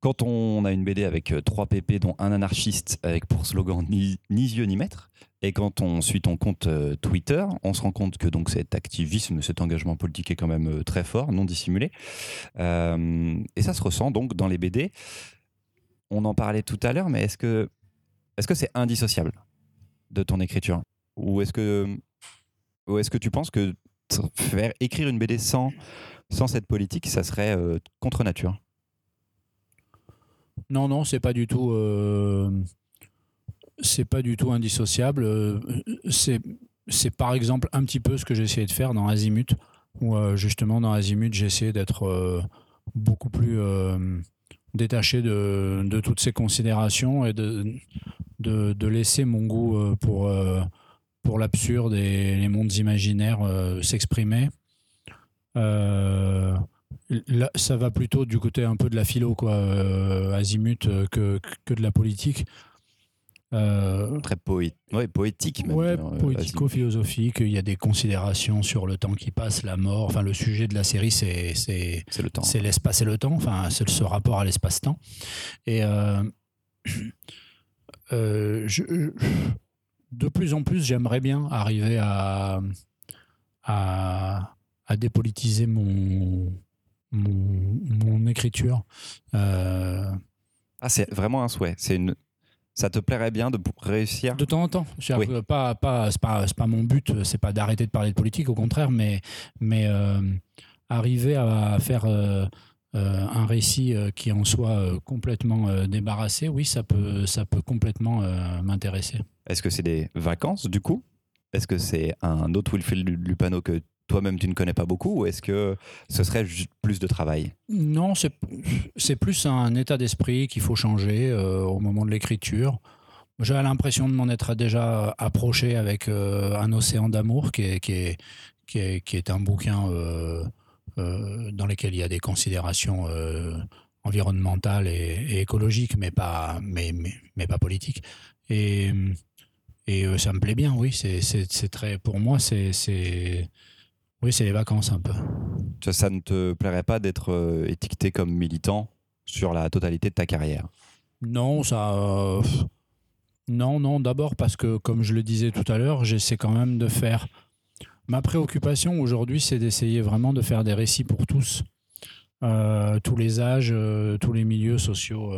Quand on a une BD avec euh, trois PP, dont un anarchiste avec pour slogan ni, yeux ni maître, et quand on suit ton compte euh, Twitter, on se rend compte que donc cet activisme, cet engagement politique est quand même euh, très fort, non dissimulé. et ça se ressent donc dans les BD. On en parlait tout à l'heure, mais est-ce que est-ce que c'est indissociable de ton écriture? Ou est-ce que, ou est-ce que tu penses que écrire une BD sans, cette politique, ça serait contre nature non, non, c'est pas du tout. Euh, c'est pas du tout indissociable. Euh, c'est, c'est par exemple un petit peu ce que j'ai essayé de faire dans Azimut, où euh, justement dans Azimut, j'ai essayé d'être beaucoup plus détaché de, toutes ces considérations et de laisser mon goût pour, pour l'absurde et les mondes imaginaires s'exprimer. Là, ça va plutôt du côté un peu de la philo, quoi, euh, azimut, euh, que, que, de la politique. Euh, Très poétique, même. Ouais, poético-philosophique. Il y a des considérations sur le temps qui passe, la mort. Enfin, le sujet de la série, c'est le temps. C'est l'espace et le temps. Enfin, c'est ce rapport à l'espace-temps. Et je, de plus en plus, j'aimerais bien arriver à, à, à dépolitiser mon mon, écriture. Euh, ah, c'est vraiment un souhait. C'est une. Ça te plairait bien de réussir? De temps en temps. Pas, pas, c'est pas, pas, mon but, c'est pas d'arrêter de parler de politique, au contraire, mais, mais euh, arriver à faire euh, un récit qui en soit complètement débarrassé, oui, ça peut, ça peut complètement m'intéresser. Est-ce que c'est des vacances, du coup? Est-ce que c'est un autre Wilfried Lupano que toi-même tu ne connais pas beaucoup ou est-ce que ce serait plus de travail? Non, c'est plus un état d'esprit qu'il faut changer euh, au moment de l'écriture. J'ai l'impression de m'en être déjà approché avec euh, Un océan d'amour, qui est, qui, est, qui, est, qui est, un bouquin euh, dans lequel il y a des considérations environnementales et, écologiques, mais pas, mais, mais, mais pas politiques. Et, et ça me plaît bien, oui. C'est très, pour moi, c'est oui, c'est les vacances un peu. Ça, ne te plairait pas d'être euh, étiqueté comme militant sur la totalité de ta carrière? Non, ça. Euh, non, non, d'abord parce que, comme je le disais tout à l'heure, j'essaie quand même de faire. Ma préoccupation aujourd'hui, c'est d'essayer vraiment de faire des récits pour tous. Euh, tous les âges, tous les milieux sociaux,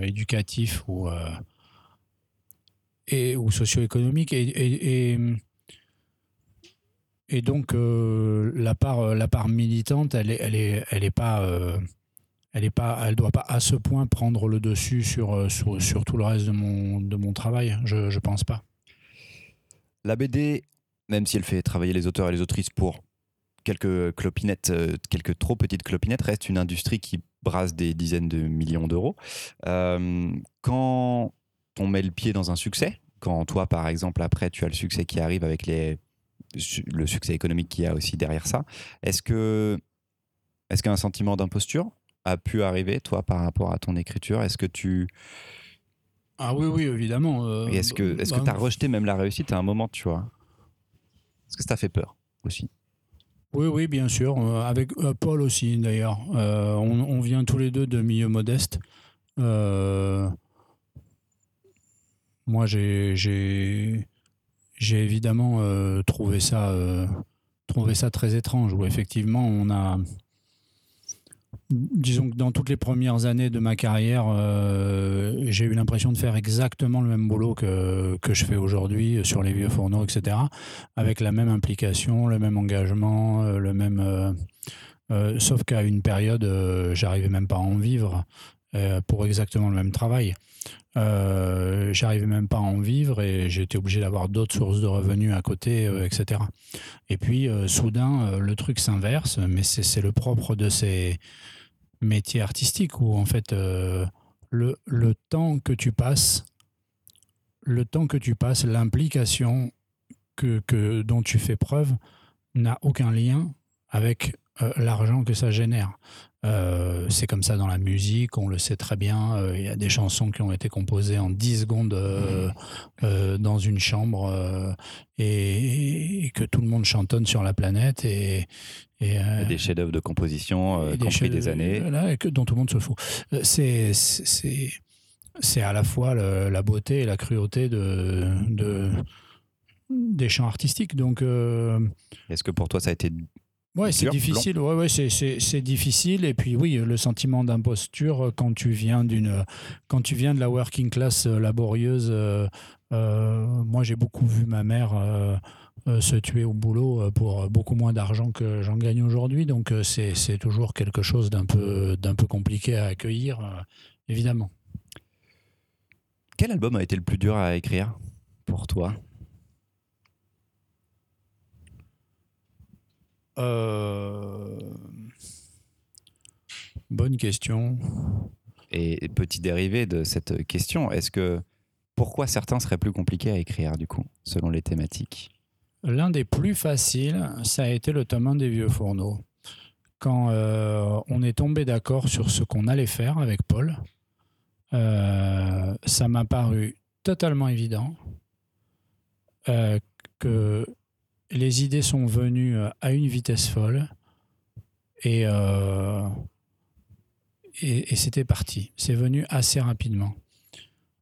éducatifs ou, et, ou socio-économiques. et, et donc, euh, la, part, euh, la part militante, elle n'est elle est, elle est pas. Euh, elle est pas, elle doit pas à ce point prendre le dessus sur, sur, sur, tout le reste de mon, de mon travail. Je ne pense pas. La BD, même si elle fait travailler les auteurs et les autrices pour quelques clopinettes, quelques trop petites clopinettes, reste une industrie qui brasse des dizaines de millions d'euros. quand on met le pied dans un succès, quand toi, par exemple, après, tu as le succès qui arrive avec les le succès économique qu'il y a aussi derrière ça. Est-ce que est-ce qu'un sentiment d'imposture a pu arriver, toi, par rapport à ton écriture? Est-ce que tu... Ah oui, oui, évidemment. Euh, est-ce que que bah, tu as rejeté même la réussite à un moment, tu vois? Est-ce que ça t'a fait peur aussi? Oui, oui, bien sûr. Euh, avec euh, Paul aussi, d'ailleurs. On, on, vient tous les deux de milieux modestes. Moi, j'ai évidemment euh, trouvé, ça, euh, trouvé ça très étrange, où effectivement on a... Disons que dans toutes les premières années de ma carrière, euh, j'ai eu l'impression de faire exactement le même boulot que, que je fais aujourd'hui sur les vieux fourneaux, etc., avec la même implication, le même engagement, le même... sauf qu'à une période, j'arrivais même pas à en vivre pour exactement le même travail. Euh, j'arrivais même pas à en vivre et j'étais obligé d'avoir d'autres sources de revenus à côté, euh, etc. Et puis, euh, soudain, le truc s'inverse, mais c'est le propre de ces métiers artistiques où, en fait, le, le, temps que tu passes, le temps que tu passes, l'implication que, que, dont tu fais preuve n'a aucun lien avec l'argent que ça génère. Euh, c'est comme ça dans la musique, on le sait très bien. Euh, il y a des chansons qui ont été composées en 10 secondes euh, dans une chambre et, que tout le monde chantonne sur la planète. Et, des chefs-d'œuvre de composition qui ont pris des années. et que, dont tout le monde se fout. C'est, c'est, à la fois la beauté et la cruauté de, de des chants artistiques. Donc, Est-ce que pour toi, ça a été Ouais, c'est difficile. Ouais, ouais, c'est difficile. Et puis oui, le sentiment d'imposture euh, quand tu viens d'une, quand tu viens de la working class euh, laborieuse. Euh, moi, j'ai beaucoup vu ma mère se tuer au boulot pour beaucoup moins d'argent que j'en gagne aujourd'hui. Donc c'est toujours quelque chose d'un peu d'un peu compliqué à accueillir, évidemment. Quel album a été le plus dur à écrire pour toi? Euh, bonne question. Et petit dérivé de cette question, est-ce que pourquoi certains seraient plus compliqués à écrire du coup, selon les thématiques? L'un des plus faciles, ça a été le tome 1 des vieux fourneaux. Quand euh, on est tombé d'accord sur ce qu'on allait faire avec Paul, euh, ça m'a paru totalement évident que les idées sont venues euh, à une vitesse folle euh, et, c'était parti. C'est venu assez rapidement.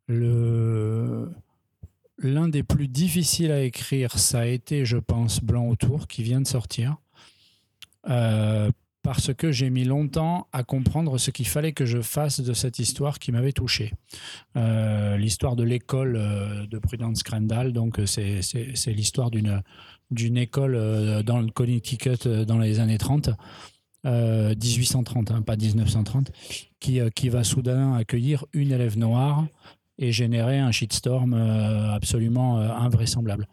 L'un des plus difficiles à écrire, ça a été, je pense, Blanc autour, qui vient de sortir. Euh, parce que j'ai mis longtemps à comprendre ce qu'il fallait que je fasse de cette histoire qui m'avait touché. l'histoire de l'école de Prudence Crandall, donc c'est l'histoire d'une d'une école euh, dans le Connecticut euh, dans les années 30. 1830, euh, hein, pas 1930, qui, qui va soudain accueillir une élève noire et générer un shitstorm absolument invraisemblable.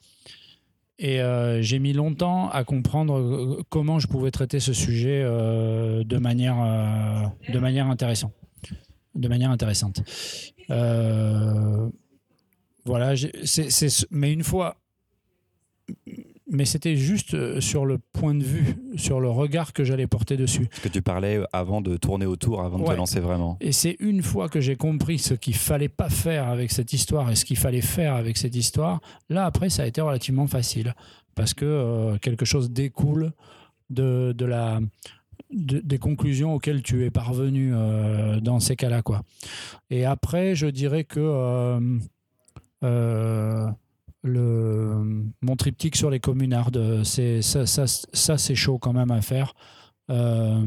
Et j'ai mis longtemps à comprendre comment je pouvais traiter ce sujet de, manière, de manière intéressante. De manière intéressante. voilà, mais une fois, mais c'était juste euh, sur le point de vue, sur le regard que j'allais porter dessus. Ce que tu parlais euh, avant de tourner autour, avant de te lancer vraiment. Et c'est une fois que j'ai compris ce qu'il fallait pas faire avec cette histoire et ce qu'il fallait faire avec cette histoire, là après ça a été relativement facile parce que euh, quelque chose découle de, de la des conclusions auxquelles tu es parvenu dans ces cas-là quoi. Et après je dirais que le, mon triptyque sur les communardes. C'est, ça, ça, ça c'est chaud quand même à faire. Euh,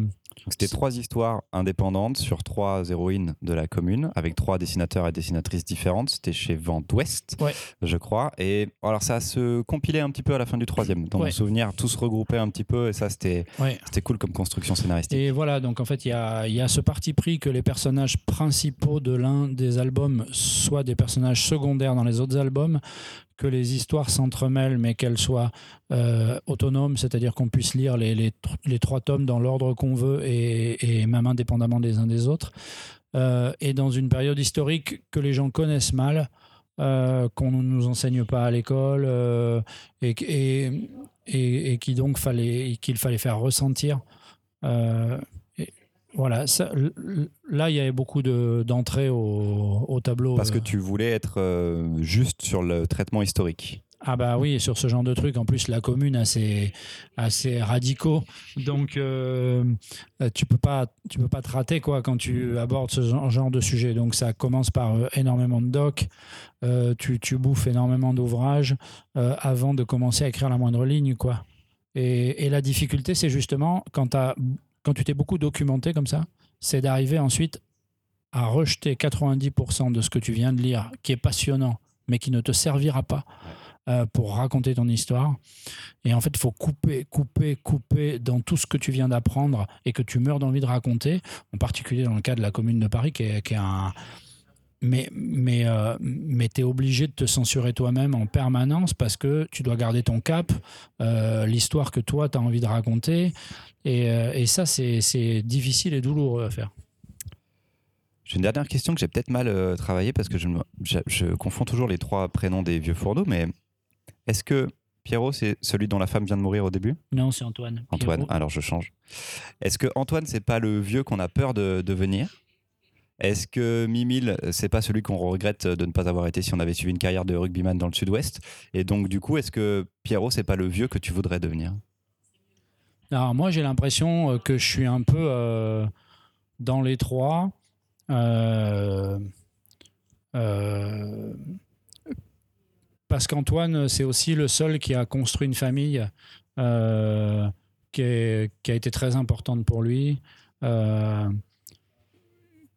c'était trois histoires indépendantes sur trois héroïnes de la commune, avec trois dessinateurs et dessinatrices différentes. C'était chez Vent Ouest, je crois. Et alors ça se compilait un petit peu à la fin du troisième. Dans mon souvenir, tout se regroupait un petit peu, et ça c'était c'était cool comme construction scénaristique. Et voilà, donc en fait, il y a, y a ce parti pris que les personnages principaux de l'un des albums soient des personnages secondaires dans les autres albums, que les histoires s'entremêlent, mais qu'elles soient euh, autonomes, c'est-à-dire qu'on puisse lire les, trois tomes dans l'ordre qu'on veut et, même indépendamment des uns des autres. Euh, et dans une période historique que les gens connaissent mal, euh, qu'on ne nous enseigne pas à l'école et, et, et, fallait qu'il fallait faire ressentir voilà, là, il y avait beaucoup d'entrées au, tableau. Parce que euh. tu voulais être euh, juste sur le traitement historique. Ah bah oui, sur ce genre de truc. En plus, la commune assez assez radicaux, donc euh, tu peux pas tu peux pas te rater quoi quand tu abordes ce genre de sujet. Donc ça commence par énormément de docs, tu, tu, bouffes énormément d'ouvrages avant de commencer à écrire la moindre ligne quoi. Et, et la difficulté, c'est justement quand tu as quand tu t'es beaucoup documenté comme ça, c'est d'arriver ensuite à rejeter 90% de ce que tu viens de lire, qui est passionnant, mais qui ne te servira pas euh, pour raconter ton histoire. Et en fait, il faut couper, couper, couper dans tout ce que tu viens d'apprendre et que tu meurs d'envie de raconter, en particulier dans le cas de la Commune de Paris, qui est, qui est un, mais, mais, euh, mais tu es obligé de te censurer toi-même en permanence parce que tu dois garder ton cap, euh, l'histoire que toi, tu as envie de raconter. Et, euh, et ça, c'est difficile et douloureux à faire. J'ai une dernière question que j'ai peut-être mal travaillé parce que je, je, je, confonds toujours les trois prénoms des vieux fourneaux, mais est-ce que Pierrot, c'est celui dont la femme vient de mourir au début? Non, c'est Antoine. Antoine, Pierrot. alors je change. Est-ce que Antoine, c'est pas le vieux qu'on a peur de devenir Est-ce que Mimile, c'est pas celui qu'on regrette de ne pas avoir été si on avait suivi une carrière de rugbyman dans le sud-ouest? Et donc, du coup, est-ce que Pierrot, c'est pas le vieux que tu voudrais devenir? Alors, moi, j'ai l'impression euh, que je suis un peu euh, dans les trois. Euh, euh, parce qu'Antoine, c'est aussi le seul qui a construit une famille euh, qui, a été très importante pour lui, euh,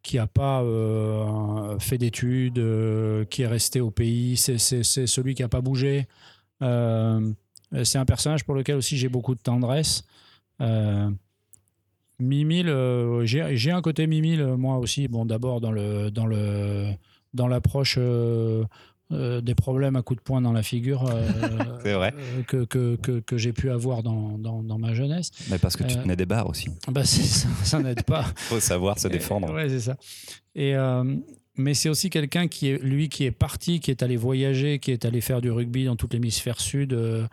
qui n'a pas euh, fait d'études, euh, qui est resté au pays. C'est celui qui n'a pas bougé. Euh, c'est un personnage pour lequel aussi j'ai beaucoup de tendresse. Mimile, j'ai un côté Mimile, moi aussi. Bon, d'abord dans le dans le dans l'approche euh, des problèmes à coups de poing dans la figure euh, vrai. euh, que, que, que, que j'ai pu avoir dans, dans, dans ma jeunesse. Mais parce que tu tenais des barres aussi. Bah, ça, ça n'aide pas. faut savoir se défendre. Ouais, c'est ça. Et, mais c'est aussi quelqu'un qui est, lui, qui est parti, qui est allé voyager, qui est allé faire du rugby dans tout l'hémisphère sud, euh,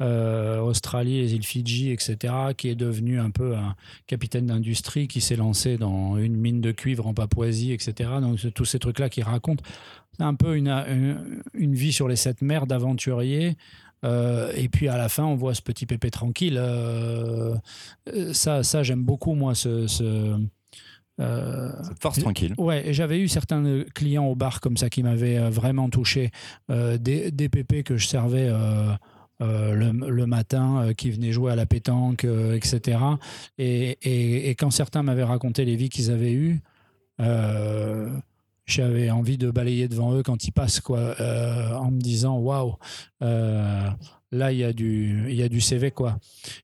euh, Australie, les îles Fidji, etc., qui est devenu un peu un capitaine d'industrie, qui s'est lancé dans une mine de cuivre en Papouasie, etc. Donc, tous ces trucs-là qu'il raconte. C'est un peu une, une, vie sur les sept mers d'aventurier. Euh, et puis à la fin, on voit ce petit pépé tranquille. Ça, ça j'aime beaucoup, moi, ce euh, force tranquille. Ouais, j'avais eu certains euh, clients au bar comme ça qui m'avaient euh, vraiment touché. Euh, des, des pépés que je servais euh, euh, le, le matin, euh, qui venaient jouer à la pétanque, euh, etc. Et, et- et quand certains m'avaient raconté les vies qu'ils avaient eues, j'avais envie de balayer devant eux quand ils passent, quoi, en me disant waouh, là il y a du, il y a du CV, quoi.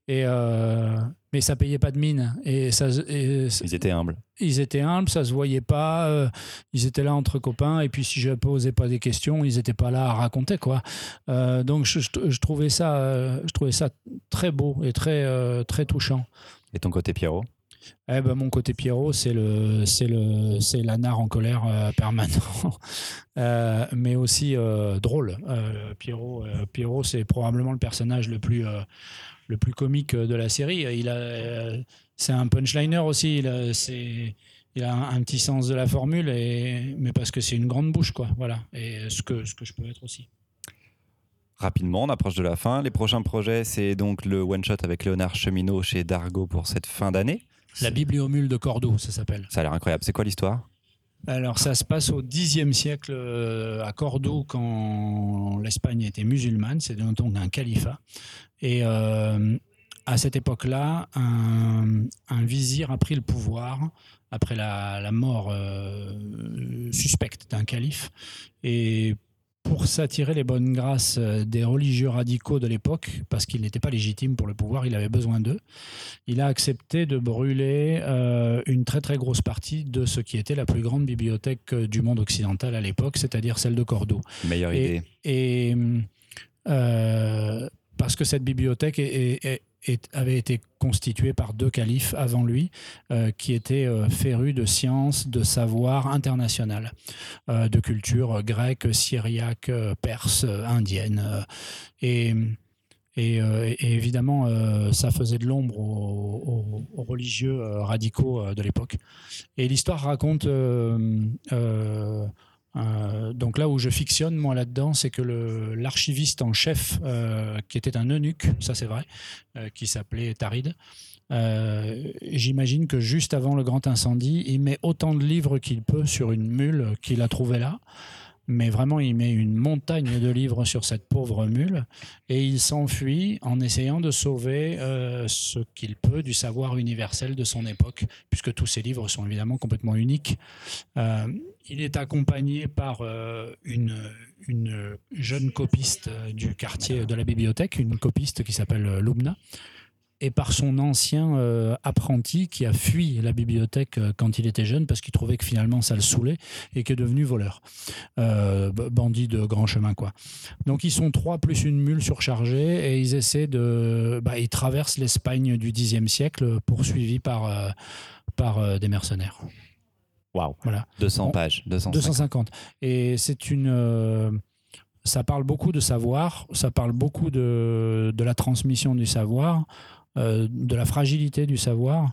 Et euh, mais ça payait pas de mine et ça, et Ils étaient humbles. ils étaient humbles, ça se voyait pas, euh, ils étaient là entre copains, et puis si je posais pas des questions, ils étaient pas là à raconter quoi. Euh, donc je, je- je trouvais ça, je trouvais ça très beau et très très touchant. Et ton côté Pierrot? Eh ben, mon côté Pierrot, c'est le, c'est le, c'est l'anard en colère euh, permanent, Euh, mais aussi euh, drôle. Pierrot, Pierrot, c'est probablement le personnage le plus, le plus comique de la série. Il a, c'est un punchliner aussi. Il a, c'est, un, petit sens de la formule, mais parce que c'est une grande bouche, quoi. Voilà. Et ce que, ce que je peux être aussi. Rapidement, on approche de la fin. Les prochains projets, c'est donc le one-shot avec Léonard Cheminot chez Dargo pour cette fin d'année. La bibliomule de Cordoue, ça s'appelle. Ça a l'air incroyable. C'est quoi l'histoire? Alors, ça se passe au Xe siècle euh, à Cordoue, quand l'Espagne était musulmane. C'est donc un califat. Et euh, à cette époque-là, un, un vizir a pris le pouvoir après la, la mort euh, suspecte d'un calife. Et pour s'attirer les bonnes grâces euh, des religieux radicaux de l'époque, parce qu'il n'était pas légitime pour le pouvoir, il avait besoin d'eux, il a accepté de brûler euh, une très très grosse partie de ce qui était la plus grande bibliothèque euh, du monde occidental à l'époque, c'est-à-dire celle de Cordoue. Meilleure Et- idée. Et euh, parce que cette bibliothèque est- est- est- avait été constituée par deux califes avant lui, euh, qui étaient euh, férus de sciences, de savoir international, euh, de culture grecque, syriaque, euh, perse, indienne. et évidemment, ça faisait de l'ombre aux, religieux radicaux de l'époque. Et l'histoire raconte. Euh, donc là où je fictionne, moi, là-dedans, c'est que l'archiviste en chef, euh, qui était un eunuque, ça c'est vrai, euh, qui s'appelait Taride, euh, j'imagine que juste avant le grand incendie, il met autant de livres qu'il peut sur une mule qu'il a trouvée là. Mais vraiment, il met une montagne de livres sur cette pauvre mule et il s'enfuit en essayant de sauver euh, ce qu'il peut du savoir universel de son époque, puisque tous ces livres sont évidemment complètement uniques. Euh, il est accompagné par euh, une, une jeune copiste du quartier de la bibliothèque, une copiste qui s'appelle Lumna, et par son ancien euh, apprenti qui a fui la bibliothèque euh, quand il était jeune parce qu'il trouvait que finalement ça le saoulait et qui est devenu voleur. Euh, bandit de grand chemin, quoi. Donc ils sont trois plus une mule surchargée et ils essaient de. Bah, ils traversent l'Espagne du Xe siècle poursuivis par, euh, par des mercenaires. Waouh. Voilà. 200 Bon, pages. 250. 250. Et c'est une. ça parle beaucoup de savoir, ça parle beaucoup de, de la transmission du savoir, de la fragilité du savoir.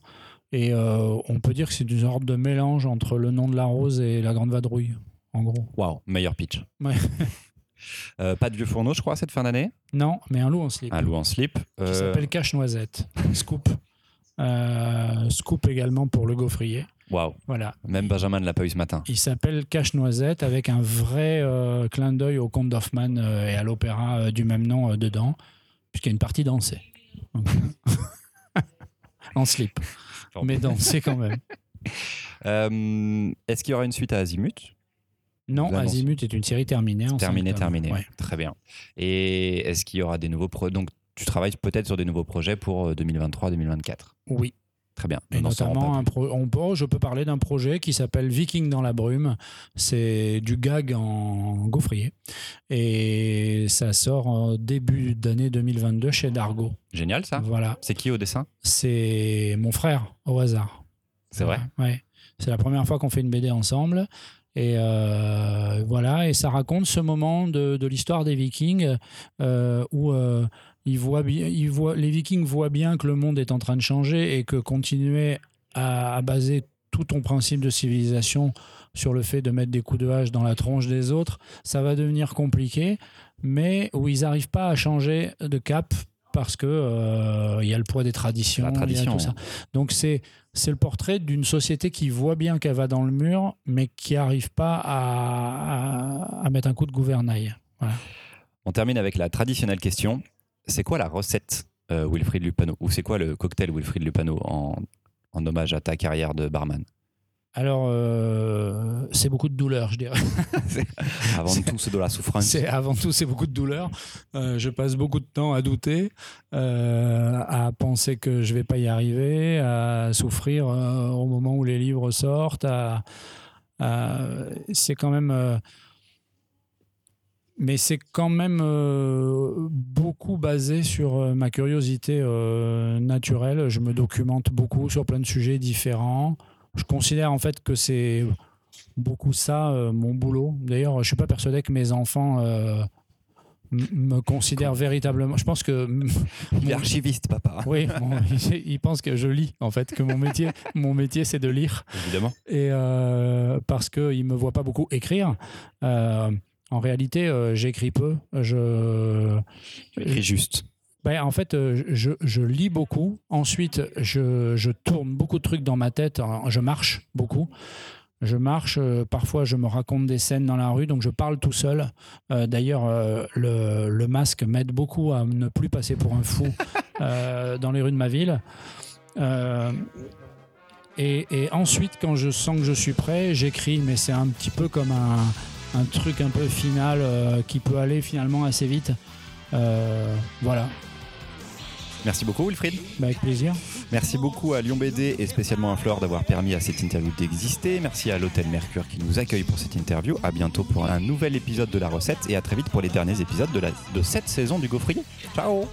Et euh, on peut dire que c'est une sorte de mélange entre le nom de la rose et la grande vadrouille, en gros. Waouh, meilleur pitch. Ouais. Euh, pas de vieux fourneau, je crois, cette fin d'année? Non, mais un loup en slip. Un loup en slip. Qui Euh, s'appelle Cache Noisette. Scoop. Euh, scoop également pour le gaufrier. Waouh, Voilà. même Benjamin ne l'a pas eu ce matin. Il s'appelle Cache Noisette avec un vrai euh, clin d'œil au conte d'Hoffmann euh, et à l'opéra euh, du même nom euh, dedans, puisqu'il y a une partie dansée. En slip, mais dansée quand même. Euh, Est-ce qu'il y aura une suite à Azimut? Non. Azimut est une série terminée. en Terminé, cinq tomes. terminé. Ouais. Très bien. Et est-ce qu'il y aura des nouveaux projets Donc, tu travailles peut-être sur des nouveaux projets pour euh, 2023-2024. Oui, Très bien. et notamment, un pro- on peut- je peux parler d'un projet qui s'appelle Viking dans la brume. C'est du gag en gaufrier. Et ça sort en début d'année 2022 chez Dargo. Génial, ça. Voilà. C'est qui au dessin? C'est mon frère, au hasard. C'est vrai? Ouais. C'est la première fois qu'on fait une BD ensemble. Et euh, voilà, et ça raconte ce moment de, de l'histoire des Vikings euh, où euh, ils voient, bi- ils voient, les Vikings voient bien que le monde est en train de changer et que continuer à, à baser tout ton principe de civilisation sur le fait de mettre des coups de hache dans la tronche des autres, ça va devenir compliqué, mais où ils n'arrivent pas à changer de cap parce que euh, il y a le poids des traditions, La il y a tradition, tout ça. Donc c'est c'est le portrait d'une société qui voit bien qu'elle va dans le mur, mais qui n'arrive pas à, à- à mettre un coup de gouvernail. On termine avec la traditionnelle question. C'est quoi la recette euh, Wilfried Lupano? Ou c'est quoi le cocktail Wilfried Lupano en, en hommage à ta carrière de barman? Alors, euh, c'est beaucoup de douleur, je dirais. Avant tout, c'est de la souffrance. Avant tout, c'est beaucoup de douleur. Euh, je passe beaucoup de temps à douter, euh, à penser que je vais pas y arriver, à souffrir au moment où les livres sortent. à- à- c'est quand même. Mais c'est quand même euh, beaucoup basé sur euh, ma curiosité euh, naturelle. Je me documente beaucoup sur plein de sujets différents. Je considère en fait que c'est beaucoup ça, mon boulot. D'ailleurs, je ne suis pas persuadé que mes enfants me considèrent véritablement. Je pense que. Il est mon- archiviste, papa. oui, bon, ils pensent que je lis, en fait, que mon métier, mon métier c'est de lire. Évidemment. Et euh, parce qu'ils ne me voient pas beaucoup écrire. Euh, en réalité, euh, j'écris peu. Je, Écrit juste. ben, en fait, euh, je, je lis beaucoup. Ensuite, je, je tourne beaucoup de trucs dans ma tête. Je marche beaucoup. Je marche. euh, parfois, je me raconte des scènes dans la rue. Donc, je parle tout seul. Euh, D'ailleurs, euh, le, le masque m'aide beaucoup à ne plus passer pour un fou dans les rues de ma ville. Et, et ensuite, quand je sens que je suis prêt, j'écris. Mais c'est un petit peu comme un, un truc un peu final euh, qui peut aller finalement assez vite. Euh, voilà, Merci beaucoup, Wilfried. Bah, avec plaisir. Merci beaucoup à Lyon BD et spécialement à Flore d'avoir permis à cette interview d'exister. Merci à l'Hôtel Mercure qui nous accueille pour cette interview. À bientôt pour un nouvel épisode de La Recette et à très vite pour les derniers épisodes de, la, de cette saison du Gaufrier. Ciao